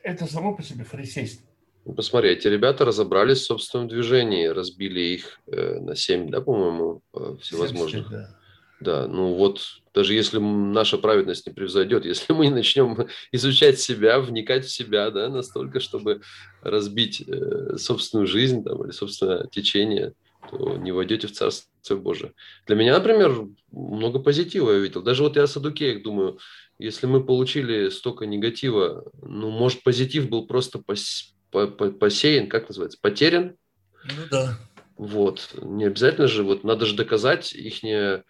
это само по себе фарисейство. Ну, посмотри, эти ребята разобрались в собственном движении, разбили их э, на 7, да, по-моему, э, всевозможных. 70, да. да, ну вот даже если наша праведность не превзойдет, если мы начнем изучать себя, вникать в себя, да, настолько, чтобы разбить э, собственную жизнь там, или собственное течение, то не войдете в Царство Божие. Для меня, например, много позитива я видел. Даже вот я о Садукеях думаю, если мы получили столько негатива, ну, может, позитив был просто посеян, как называется, потерян. Ну да. Вот. Не обязательно же, вот надо же доказать их не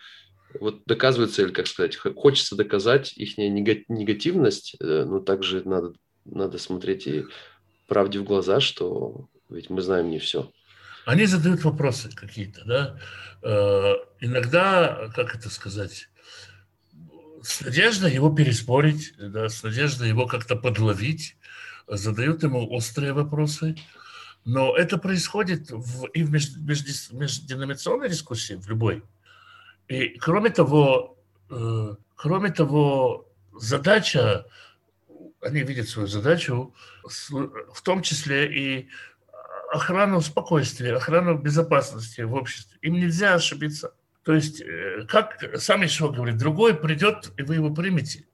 вот доказывается, или как сказать, хочется доказать их негативность, э, но также надо, надо смотреть и правде в глаза, что ведь мы знаем не все. Они задают вопросы какие-то, да. Э, иногда, как это сказать, с надеждой его переспорить, да, с надеждой его как-то подловить, задают ему острые вопросы. Но это происходит в, и в меж, дискуссии, в любой. И кроме того, э, кроме того, задача, они видят свою задачу, в том числе и охрану спокойствия, охрану безопасности в обществе. Им нельзя ошибиться. То есть, э, как сам Ишуа говорит, другой придет, и вы его примете.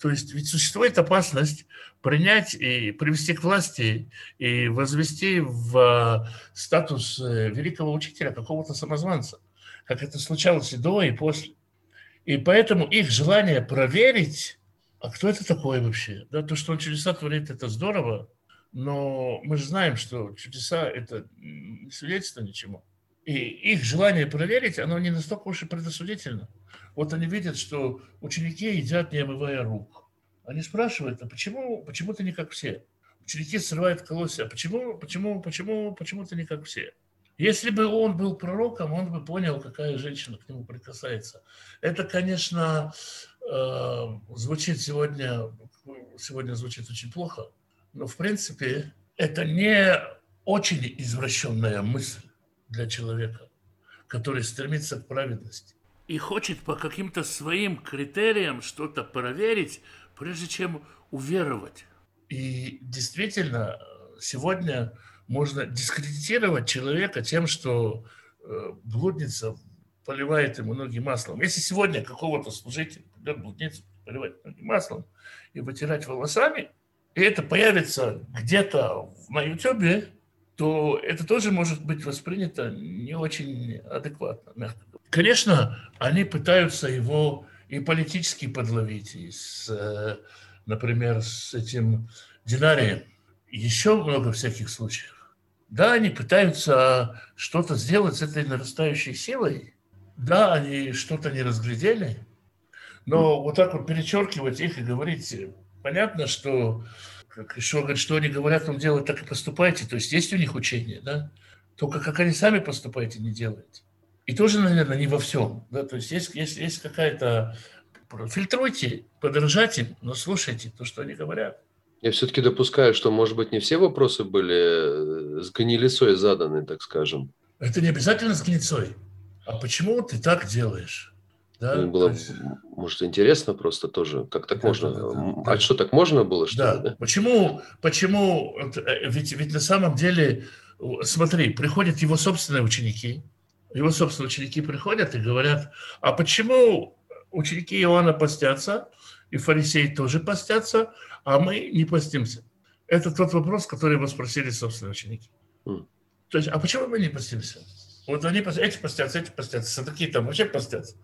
То есть ведь существует опасность принять и привести к власти и возвести в э, статус э, великого учителя какого-то самозванца. как это случалось и до, и после. И поэтому их желание проверить, а кто это такой вообще? Да, то, что он чудеса творит, это здорово, но мы же знаем, что чудеса – это не свидетельство ничему. И их желание проверить, оно не настолько уж и предосудительно. Вот они видят, что ученики едят, не омывая рук. Они спрашивают, а почему, почему ты не как все? Ученики срывают колосья, а почему, почему, почему, почему ты не как все? Если бы он был пророком, он бы понял, какая женщина к нему прикасается. Это, конечно, э, звучит сегодня, сегодня звучит очень плохо, но в принципе это не очень извращенная мысль для человека, который стремится к праведности. И хочет по каким-то своим критериям что-то проверить, прежде чем уверовать. И действительно, сегодня можно дискредитировать человека тем, что э, блудница поливает ему ноги маслом. Если сегодня какого-то служителя придет блудницу, поливать ноги маслом и вытирать волосами, и это появится где-то на Ютубе, то это тоже может быть воспринято не очень адекватно, мягко. Конечно, они пытаются его и политически подловить, и с, э, например, с этим динарием. Еще много всяких случаев. Да, они пытаются что-то сделать с этой нарастающей силой. Да, они что-то не разглядели. Но вот так вот перечеркивать их и говорить, понятно, что как еще говорит, что они говорят вам делать, так и поступайте. То есть есть у них учение, да? Только как они сами поступаете, не делаете. И тоже, наверное, не во всем. Да? То есть есть, есть, есть какая-то... Фильтруйте, подражайте, но слушайте то, что они говорят. Я все-таки допускаю, что, может быть, не все вопросы были э, с гнилицой заданы, так скажем. Это не обязательно с гнилицой. А почему ты так делаешь? Да? Ну, было, есть... может, интересно просто тоже, как так да, можно? Да, да, да, а что, так можно было, что да. ли? Да. Почему, почему, э, ведь, ведь на самом деле, смотри, приходят его собственные ученики, его собственные ученики приходят и говорят, а почему ученики Иоанна постятся, и фарисеи тоже постятся, а мы не постимся. Это тот вопрос, который его спросили собственные ученики. Mm. То есть, а почему мы не постимся? Вот они эти постятся, эти постятся, такие там вообще постятся.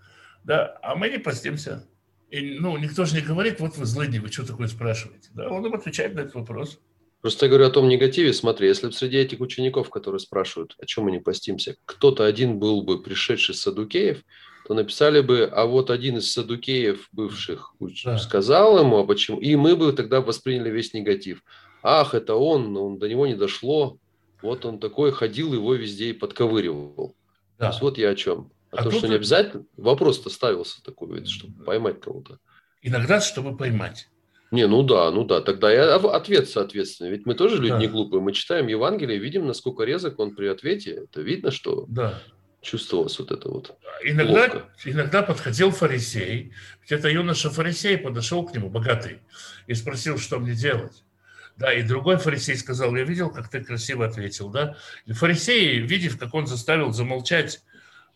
Да, а мы не постимся. И, ну, никто же не говорит, вот вы злыдни, вы что такое спрашиваете? Да, он им отвечает на этот вопрос. Просто я говорю о том негативе. Смотри, если бы среди этих учеников, которые спрашивают, о чем мы не постимся, кто-то один был бы пришедший с Садукеев, то написали бы, а вот один из садукеев бывших да. сказал ему, а почему, и мы бы тогда восприняли весь негатив. Ах, это он, но он, до него не дошло. Вот он такой ходил, его везде и подковыривал. Да. То есть вот я о чем. А, а то, что не обязательно, вопрос-то ставился такой, ведь, чтобы поймать кого-то. Иногда, чтобы поймать. Не, ну да, ну да, тогда и ответ соответственно. Ведь мы тоже люди да. не глупые. Мы читаем Евангелие, видим, насколько резок он при ответе. Это видно, что да чувствовалось вот это вот. Иногда, иногда подходил фарисей, где-то юноша фарисей подошел к нему, богатый, и спросил, что мне делать. Да, и другой фарисей сказал, я видел, как ты красиво ответил, да. И фарисеи, видев, как он заставил замолчать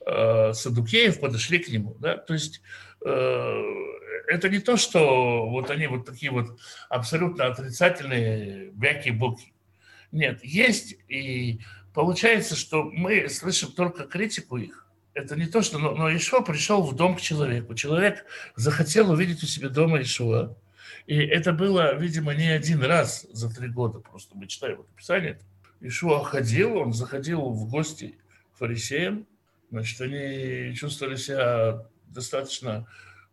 э, Садукеев, подошли к нему, да. То есть э, это не то, что вот они вот такие вот абсолютно отрицательные бяки-буки. Нет, есть и получается, что мы слышим только критику их. Это не то, что... Но, но Ишуа пришел в дом к человеку. Человек захотел увидеть у себя дома Ишуа. И это было, видимо, не один раз за три года. Просто мы читаем вот описание. Ишуа ходил, он заходил в гости к фарисеям. Значит, они чувствовали себя достаточно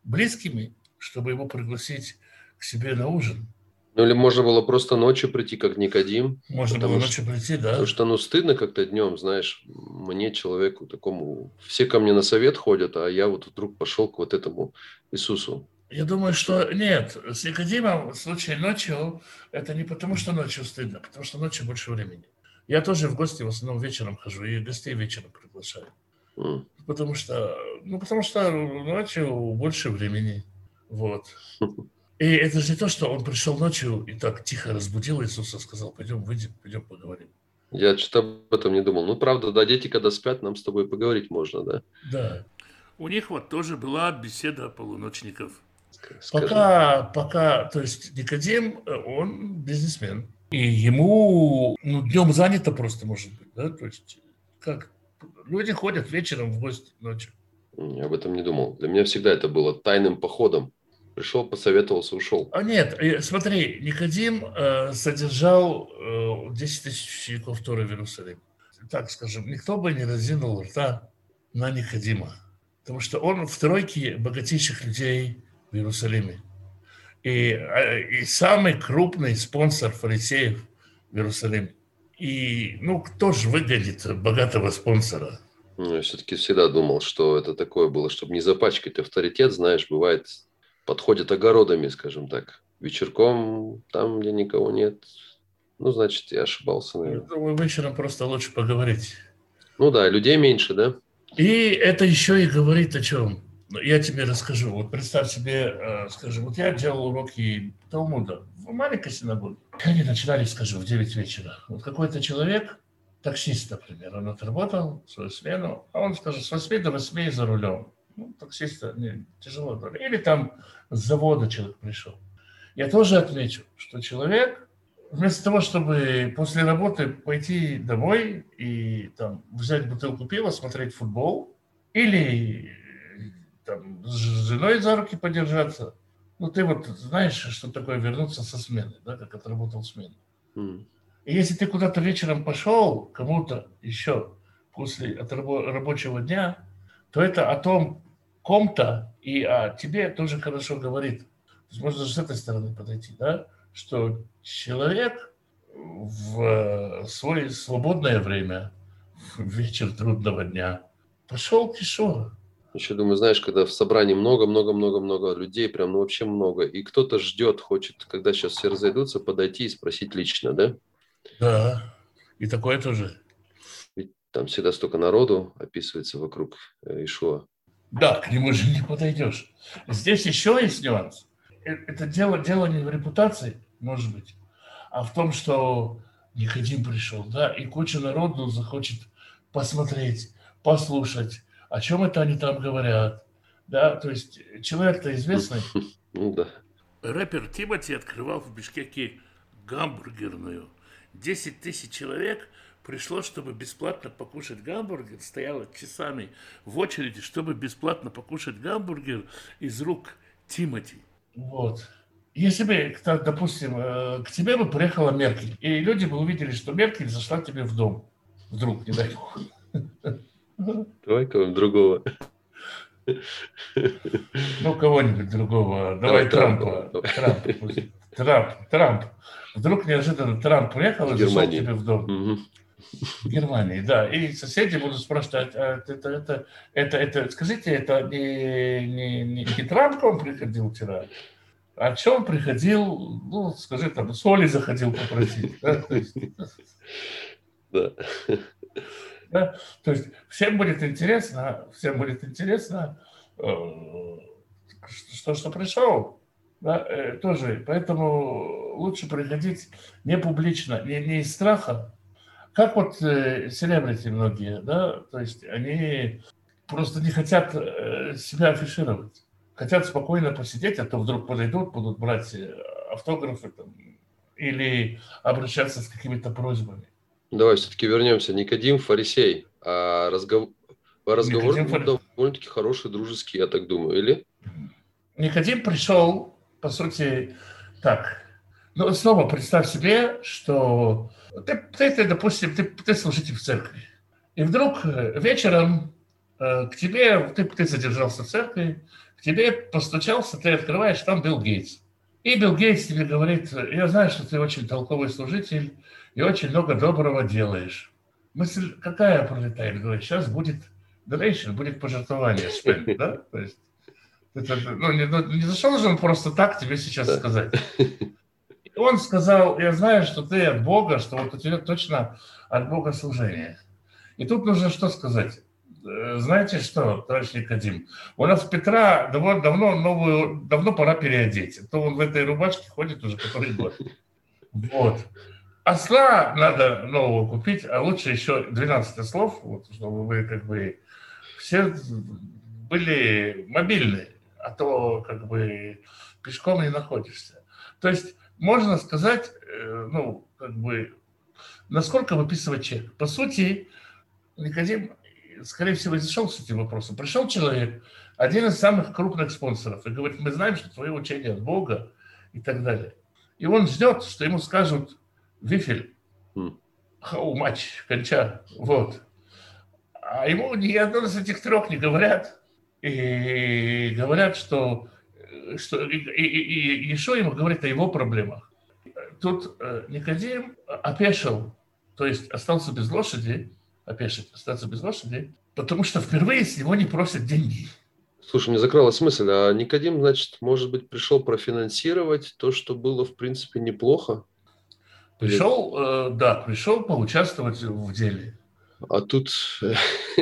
близкими, чтобы его пригласить к себе на ужин. Ну или можно было просто ночью прийти, как Никодим. Можно было ночью прийти, да. Потому что ну стыдно как-то днем, знаешь, мне, человеку такому, все ко мне на совет ходят, а я вот вдруг пошел к вот этому Иисусу. Я думаю, что нет. С Никодимом в случае ночью это не потому, что ночью стыдно, а потому что ночью больше времени. Я тоже в гости в основном вечером хожу, и гостей вечером приглашаю. Mm. Потому что, ну, потому что ночью больше времени. Вот. И это же не то, что он пришел ночью и так тихо разбудил Иисуса, сказал, пойдем выйдем, пойдем поговорим. Я что-то об этом не думал. Ну, правда, да, дети, когда спят, нам с тобой поговорить можно, да? Да. У них вот тоже была беседа полуночников. Скажи. Пока, пока, то есть Никодим, он бизнесмен. И ему ну, днем занято просто, может быть, да? То есть как Люди ходят вечером в гости ночью. Я об этом не думал. Для меня всегда это было тайным походом. Пришел, посоветовался, ушел. А нет, смотри, Никодим э, содержал э, 10 тысяч учеников Торы в Иерусалиме. Так скажем, никто бы не разинул рта на Никодима. Потому что он в тройке богатейших людей в Иерусалиме. И, а, и самый крупный спонсор фарисеев в Иерусалиме. И, ну, кто же выгодит богатого спонсора? Ну, я все-таки всегда думал, что это такое было, чтобы не запачкать авторитет, знаешь, бывает, подходят огородами, скажем так, вечерком, там, где никого нет. Ну, значит, я ошибался, наверное. Думаю, вечером просто лучше поговорить. Ну да, людей меньше, да? И это еще и говорит о чем? Ну, я тебе расскажу. Вот представь себе, э, скажем, вот я делал уроки Талмуда в маленькой синагоге. Они начинали, скажем, в 9 вечера. Вот какой-то человек, таксист, например, он отработал свою смену, а он, скажем, с 8 до 8 за рулем. Ну, таксиста не, тяжело. Или там с завода человек пришел. Я тоже отмечу, что человек вместо того, чтобы после работы пойти домой и там, взять бутылку пива, смотреть футбол, или там, с женой за руки подержаться, ну, ты вот знаешь, что такое вернуться со смены, да, как отработал смену. Mm. И если ты куда-то вечером пошел, кому-то еще после от рабочего дня, то это о том ком-то и о тебе тоже хорошо говорит. То есть можно же с этой стороны подойти, да? что человек в свое свободное время, в вечер трудного дня, пошел кишо. Еще думаю, знаешь, когда в собрании много-много-много-много людей, прям ну, вообще много, и кто-то ждет, хочет, когда сейчас все разойдутся, подойти и спросить лично, да? Да, и такое тоже. Ведь там всегда столько народу описывается вокруг э, Ишуа. Да, к нему же не подойдешь. Здесь еще есть нюанс. Э, это дело, дело не в репутации, может быть, а в том, что Никодим пришел, да, и куча народу захочет посмотреть, послушать, о чем это они там говорят, да, то есть человек-то известный. [LAUGHS] Ну да. Рэпер Тимати открывал в Бишкеке гамбургерную. 10 тысяч человек пришло, чтобы бесплатно покушать гамбургер, стояло часами в очереди, чтобы бесплатно покушать гамбургер из рук Тимати. Вот. Если бы, допустим, э, к тебе бы приехала Меркель, и люди бы увидели, что Меркель зашла к тебе в дом, вдруг, не дай бог. [LAUGHS] Давай кого-нибудь другого. Ну, кого-нибудь другого. Давай, Давай Трампа. Трамп, Трамп, Трамп, Трамп. Вдруг неожиданно Трамп приехал и зашел тебе в дом. Угу. В Германии, да. И соседи будут спрашивать, а это, это, это, это, скажите, это не, не, не, не Трамп к вам приходил вчера? О чем приходил, ну, скажи, там, соли заходил попросить. Да? Да. То есть всем будет интересно, всем будет интересно, э, что, что пришел. Да, э, тоже. Поэтому лучше приходить не публично, не, не из страха. Как вот э, селебрити многие, да, то есть они просто не хотят себя афишировать хотят спокойно посидеть, а то вдруг подойдут, будут брать э, автографы там, или обращаться с какими-то просьбами. Давай все-таки вернемся. Никодим фарисей. А разговор, разговор был фар... довольно-таки хороший, дружеский, я так думаю, или? Никодим пришел, по сути, так. Ну, снова представь себе, что ты, ты, ты допустим, ты, ты служитель в церкви. И вдруг э, вечером э, к тебе, ты, ты задержался в церкви, тебе постучался, ты открываешь, там Билл Гейтс. И Билл Гейтс тебе говорит, я знаю, что ты очень толковый служитель и очень много доброго делаешь. Мысль какая пролетает? Говорит, сейчас будет donation, будет пожертвование, [LAUGHS] да? То есть, это, ну, не, ну, не зашел же он просто так тебе сейчас сказать. И он сказал, я знаю, что ты от Бога, что вот у тебя точно от Бога служение. И тут нужно что сказать? Э, знаете что, товарищ Никодим, у нас Петра давно, давно новую, давно пора переодеть. А то он в этой рубашке ходит уже который год. Вот. Осла надо нового купить, а лучше еще 12 слов, вот, чтобы вы как бы все были мобильны, а то как бы пешком не находишься. То есть можно сказать, э, ну, как бы, насколько выписывать чек. По сути, Никодим скорее всего, зашел с этим вопросом. Пришел человек, один из самых крупных спонсоров, и говорит, мы знаем, что твое учение от Бога и так далее. И он ждет, что ему скажут «Вифель», «Хау матч», «Конча», вот. А ему ни одно из этих трех не говорят. И говорят, что, что и, и, и, и ему говорит о его проблемах. Тут э, Никодим опешил, то есть остался без лошади, опешить, остаться без лошади, потому что впервые с него не просят деньги. Слушай, мне закралась мысль, а Никодим, значит, может быть, пришел профинансировать то, что было, в принципе, неплохо? Пришел, э, да, пришел поучаствовать в деле. А тут... [LAUGHS]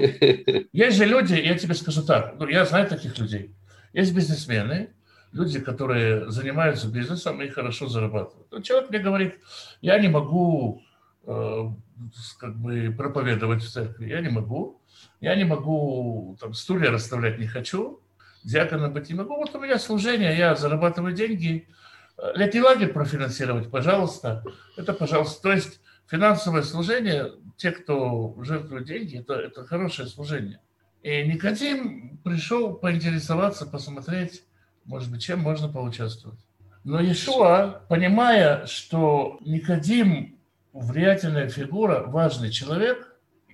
Есть же люди, я тебе скажу так, ну, я знаю таких людей. Есть бизнесмены, люди, которые занимаются бизнесом и хорошо зарабатывают. Но человек мне говорит, я не могу э, как бы проповедовать в церкви, я не могу. Я не могу, там, стулья расставлять не хочу, диаконом быть не могу. Вот у меня служение, я зарабатываю деньги. Летний лагерь профинансировать, пожалуйста. Это, пожалуйста. То есть финансовое служение, те, кто жертвует деньги, это, это хорошее служение. И Никодим пришел поинтересоваться, посмотреть, может быть, чем можно поучаствовать. Но Иешуа, понимая, что Никодим влиятельная фигура, важный человек,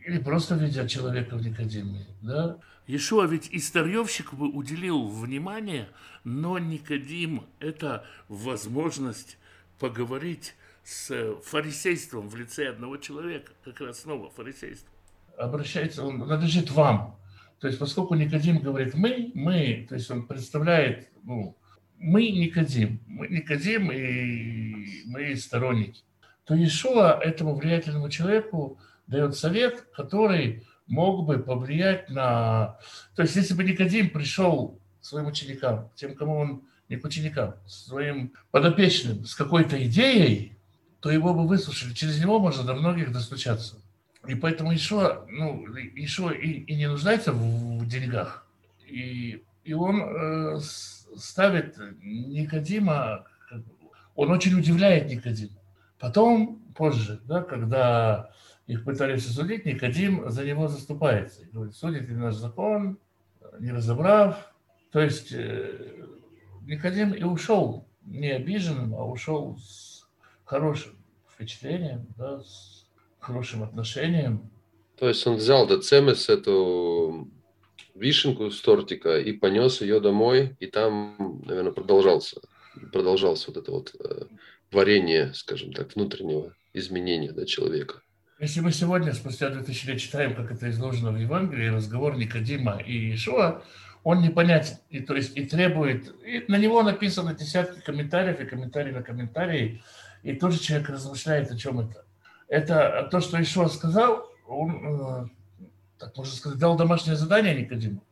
или просто видя человека в Никодиме, да? Иешуа ведь и старьевщик бы уделил внимание, но Никодим – это возможность поговорить с фарисейством в лице одного человека, как раз снова фарисейство. Обращается, он надлежит вам. То есть, поскольку Никодим говорит «мы», «мы», то есть он представляет, ну, мы Никодим, мы Никодим и мы сторонники, то Иешуа этому влиятельному человеку дает совет, который мог бы повлиять на... То есть, если бы Никодим пришел своим ученикам, тем, кому он не к ученикам, своим подопечным с какой-то идеей, то его бы выслушали. Через него можно до многих достучаться. И поэтому Ишуа, ну, Ишуа и, и не нуждается в, в деньгах. И, и он э, ставит Никодима, он очень удивляет Никодима. Потом, позже, да, когда их пытались осудить, Никодим за него заступается. И говорит, судит ли наш закон, не разобрав. То есть э, Никодим и ушел не обиженным, а ушел с хорошим впечатлением, да, с хорошим отношением. То есть он взял Децемес, эту вишенку с тортика, и понес ее домой, и там, наверное, продолжался, продолжался вот это вот э, варение, скажем так, внутреннего изменения да, человека. Если мы сегодня, спустя 2000 лет, читаем, как это изложено в Евангелии, разговор Никодима и Иешуа, он непонятен. И, то есть, и требует... И на него написано десятки комментариев и комментарии на комментарии. И тоже человек размышляет, о чем это. Это то, что Ишуа сказал, он, э, так можно сказать, дал домашнее задание Никодиму.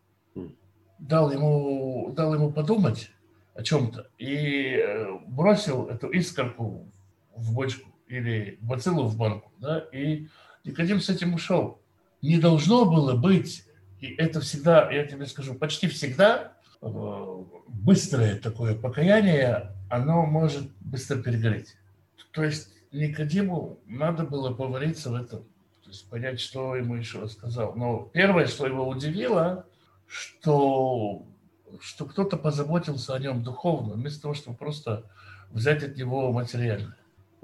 Дал ему, дал ему подумать о чем-то. И э, бросил эту искорку в бочку или бациллу в банку, да, и Никодим с этим ушел. Не должно было быть, и это всегда, я тебе скажу, почти всегда э, быстрое такое покаяние, оно может быстро перегореть. То есть Никодиму надо было повариться в этом, то есть понять, что ему еще рассказал. Но первое, что его удивило, что, что кто-то позаботился о нем духовно, вместо того, чтобы просто взять от него материальное.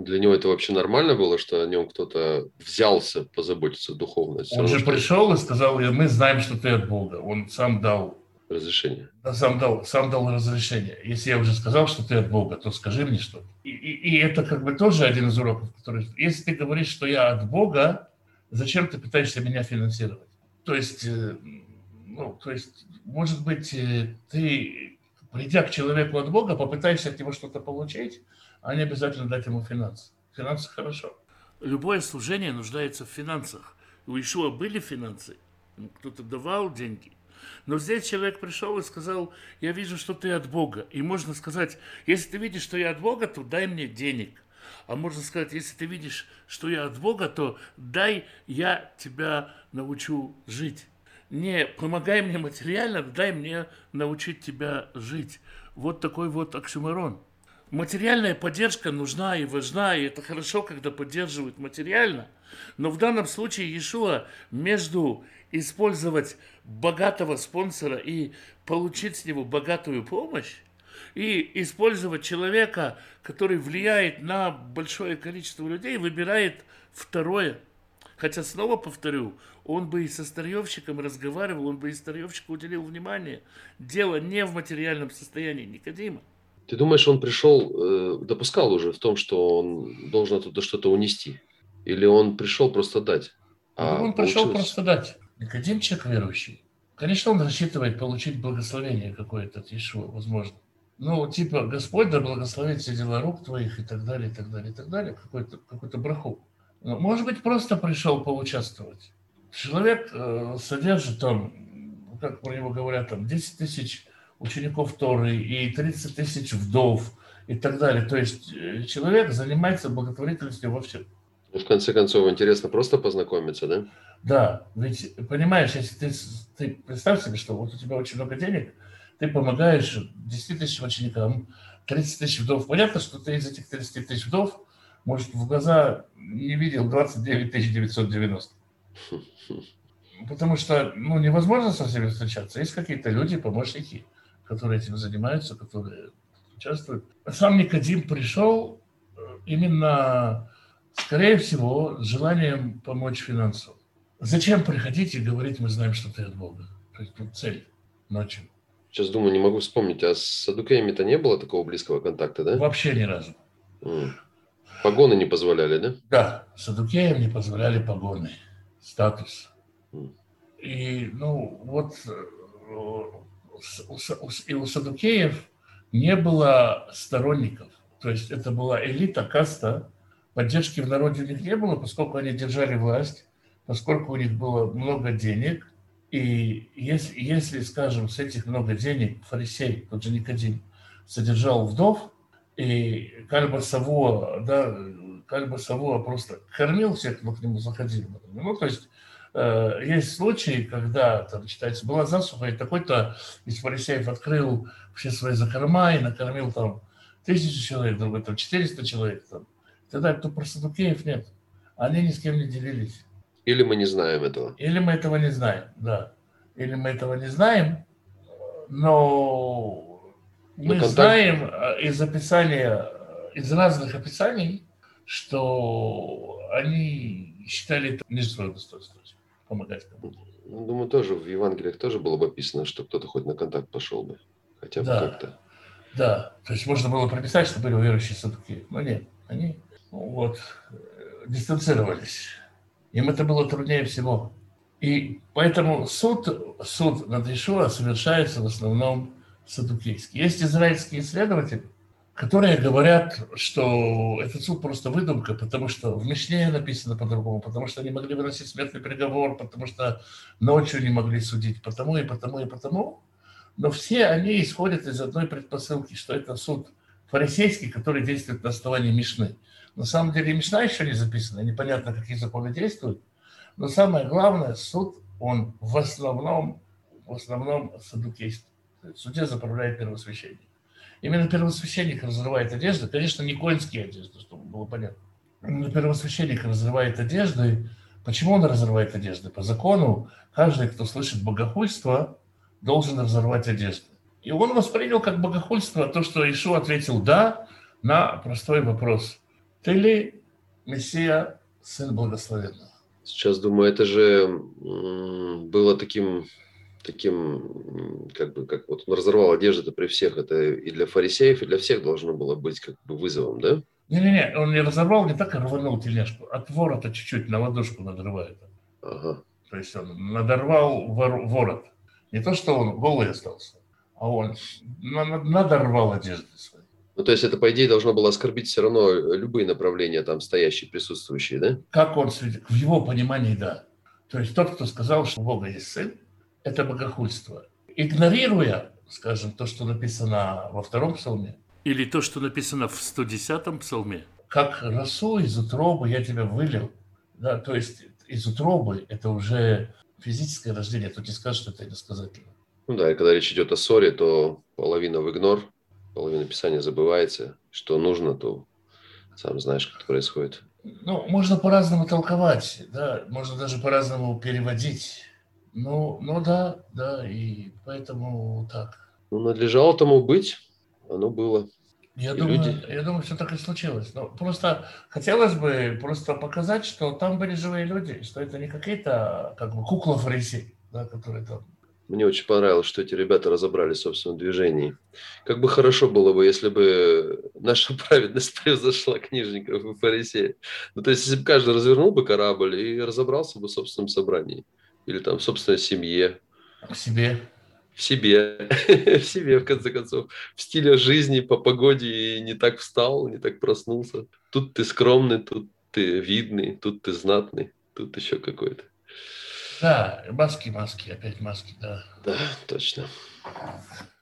Для него это вообще нормально было, что о нем кто-то взялся позаботиться духовно? Он же что... пришел и сказал, мы знаем, что ты от Бога. Он сам дал разрешение. Да, сам дал, сам дал разрешение. Если я уже сказал, что ты от Бога, то скажи мне что. И, и, и это как бы тоже один из уроков, который... Если ты говоришь, что я от Бога, зачем ты пытаешься меня финансировать? То есть, э, ну, то есть, может быть, э, ты, придя к человеку от Бога, попытаешься от него что-то получить, а не обязательно дать ему финансы. Финансы хорошо. Любое служение нуждается в финансах. У Ишуа были финансы, кто-то давал деньги. Но здесь человек пришел и сказал, я вижу, что ты от Бога. И можно сказать, если ты видишь, что я от Бога, то дай мне денег. А можно сказать, если ты видишь, что я от Бога, то дай я тебя научу жить. Не помогай мне материально, дай мне научить тебя жить. Вот такой вот оксюморон. Материальная поддержка нужна и важна, и это хорошо, когда поддерживают материально. Но в данном случае Иешуа между использовать богатого спонсора и получить с него богатую помощь, и использовать человека, который влияет на большое количество людей, выбирает второе. Хотя, снова повторю, он бы и со старьевщиком разговаривал, он бы и старьевщику уделил внимание. Дело не в материальном состоянии Никодима. Ты думаешь, он пришел, э, допускал уже в том, что он должен оттуда что-то унести? Или он пришел просто дать? А он пришел просто дать. Никодим человек верующий. Конечно, он рассчитывает получить благословение какое-то от Иешуа, возможно. Ну, типа, Господь да благословит все дела рук твоих и так далее, и так далее, и так далее. Какой-то какой браху. Ну, может быть, просто пришел поучаствовать. Человек э, содержит там, как про него говорят, там 10 тысяч учеников Торы и 30 тысяч вдов и так далее. То есть э, человек занимается благотворительностью во всем. Ну, в конце концов, интересно просто познакомиться, да? Да, ведь понимаешь, если ты, ты представь себе, что вот у тебя очень много денег, ты помогаешь 10 тысяч ученикам, 30 тысяч вдов. Понятно, что ты из этих 30 тысяч вдов, может, в глаза не видел 29 990. Потому что ну, невозможно со всеми встречаться. Есть какие-то люди, помощники, которые этим занимаются, которые участвуют. Сам Никодим пришел э, именно скорее всего, с желанием помочь финансово. Зачем приходить и говорить, мы знаем, что ты от Бога? То есть тут цель ночью. Сейчас думаю, не могу вспомнить, а с Садукеями-то не было такого близкого контакта, да? Вообще ни разу. Погоны не позволяли, да? Да, Садукеям не позволяли погоны, статус. И, ну, вот и у Садукеев не было сторонников. То есть это была элита, каста, Поддержки в народе у них не было, поскольку они держали власть, поскольку у них было много денег. И если, если скажем, с этих много денег фарисей, тот же Никодим, содержал вдов, и Кальба Савуа, да, Кальба Савуа просто кормил всех, кто к нему заходил. Ну, то есть э, есть случаи, когда, там, читается, была засуха, и такой-то из фарисеев открыл все свои закорма и накормил там тысячу человек, другой там 400 человек, там, Тогда кто проститукеев нет. Они ни с кем не делились. Или мы не знаем этого. Или мы этого не знаем, да. Или мы этого не знаем, но мы контакт... знаем э, из описания, из разных описаний, что они считали это ниже своего достоинства помогать кому-то. Ну, думаю, тоже в Евангелиях тоже было бы описано, что кто-то хоть на контакт пошел бы. Хотя бы да. как-то. Да, то есть можно было прописать, что были верующие садуки. Но нет, они вот, дистанцировались. Им это было труднее всего. И поэтому суд, суд над Ишуа совершается в основном садукейский. Есть израильские исследователи, которые говорят, что этот суд просто выдумка, потому что в Мишне написано по-другому, потому что они могли выносить смертный приговор, потому что ночью не могли судить, потому и потому и потому. Но все они исходят из одной предпосылки, что это суд фарисейский, который действует на основании Мишны. На самом деле Мишна еще не записана, непонятно, какие законы действуют. Но самое главное, суд, он в основном, в основном садукейств. В суде заправляет первосвященник. Именно первосвященник разрывает одежды, конечно, не коинские одежды, чтобы было понятно. Именно первосвященник разрывает одежды. Почему он разрывает одежды? По закону каждый, кто слышит богохульство, должен разорвать одежды. И он воспринял как богохульство то, что Ишу ответил «да» на простой вопрос. Ты ли Мессия, Сын Благословенного? Сейчас думаю, это же было таким, таким, как бы, как вот он разорвал одежду при всех, это и для фарисеев, и для всех должно было быть как бы вызовом, да? Не-не-не, он не разорвал, не так, а рванул тележку. От ворота чуть-чуть на ладошку надрывает. Ага. То есть он надорвал вор, ворот. Не то, что он голый остался, а он надорвал одежды свои. Ну, то есть это, по идее, должно было оскорбить все равно любые направления там стоящие, присутствующие, да? Как он, в его понимании, да. То есть тот, кто сказал, что у Бога есть сын, это богохульство. Игнорируя, скажем, то, что написано во втором псалме. Или то, что написано в 110-м псалме. Как росу из утробы я тебя вылил. Да, то есть из утробы это уже физическое рождение. Тут не скажешь, что это иносказательно. Ну да, и когда речь идет о ссоре, то половина в игнор, половина Писания забывается. Что нужно, то сам знаешь, как это происходит. Ну, можно по-разному толковать, да, можно даже по-разному переводить. Ну, ну да, да, и поэтому так. Ну, надлежало тому быть, оно было. Я думаю, люди... я думаю, все так и случилось. Но просто хотелось бы просто показать, что там были живые люди, что это не какие-то как бы кукла фарисей, да, которые там мне очень понравилось, что эти ребята разобрались в собственном движении. Как бы хорошо было бы, если бы наша [LAUGHS] праведность превзошла книжников и фарисеев. Ну, то есть, если бы каждый развернул бы корабль и разобрался бы в собственном собрании. Или там в собственной семье. В себе. В себе. [LAUGHS] в себе, в конце концов. В стиле жизни, по погоде и не так встал, не так проснулся. Тут ты скромный, тут ты видный, тут ты знатный, тут еще какой-то. Да, маски, маски, опять маски, да. Да, точно.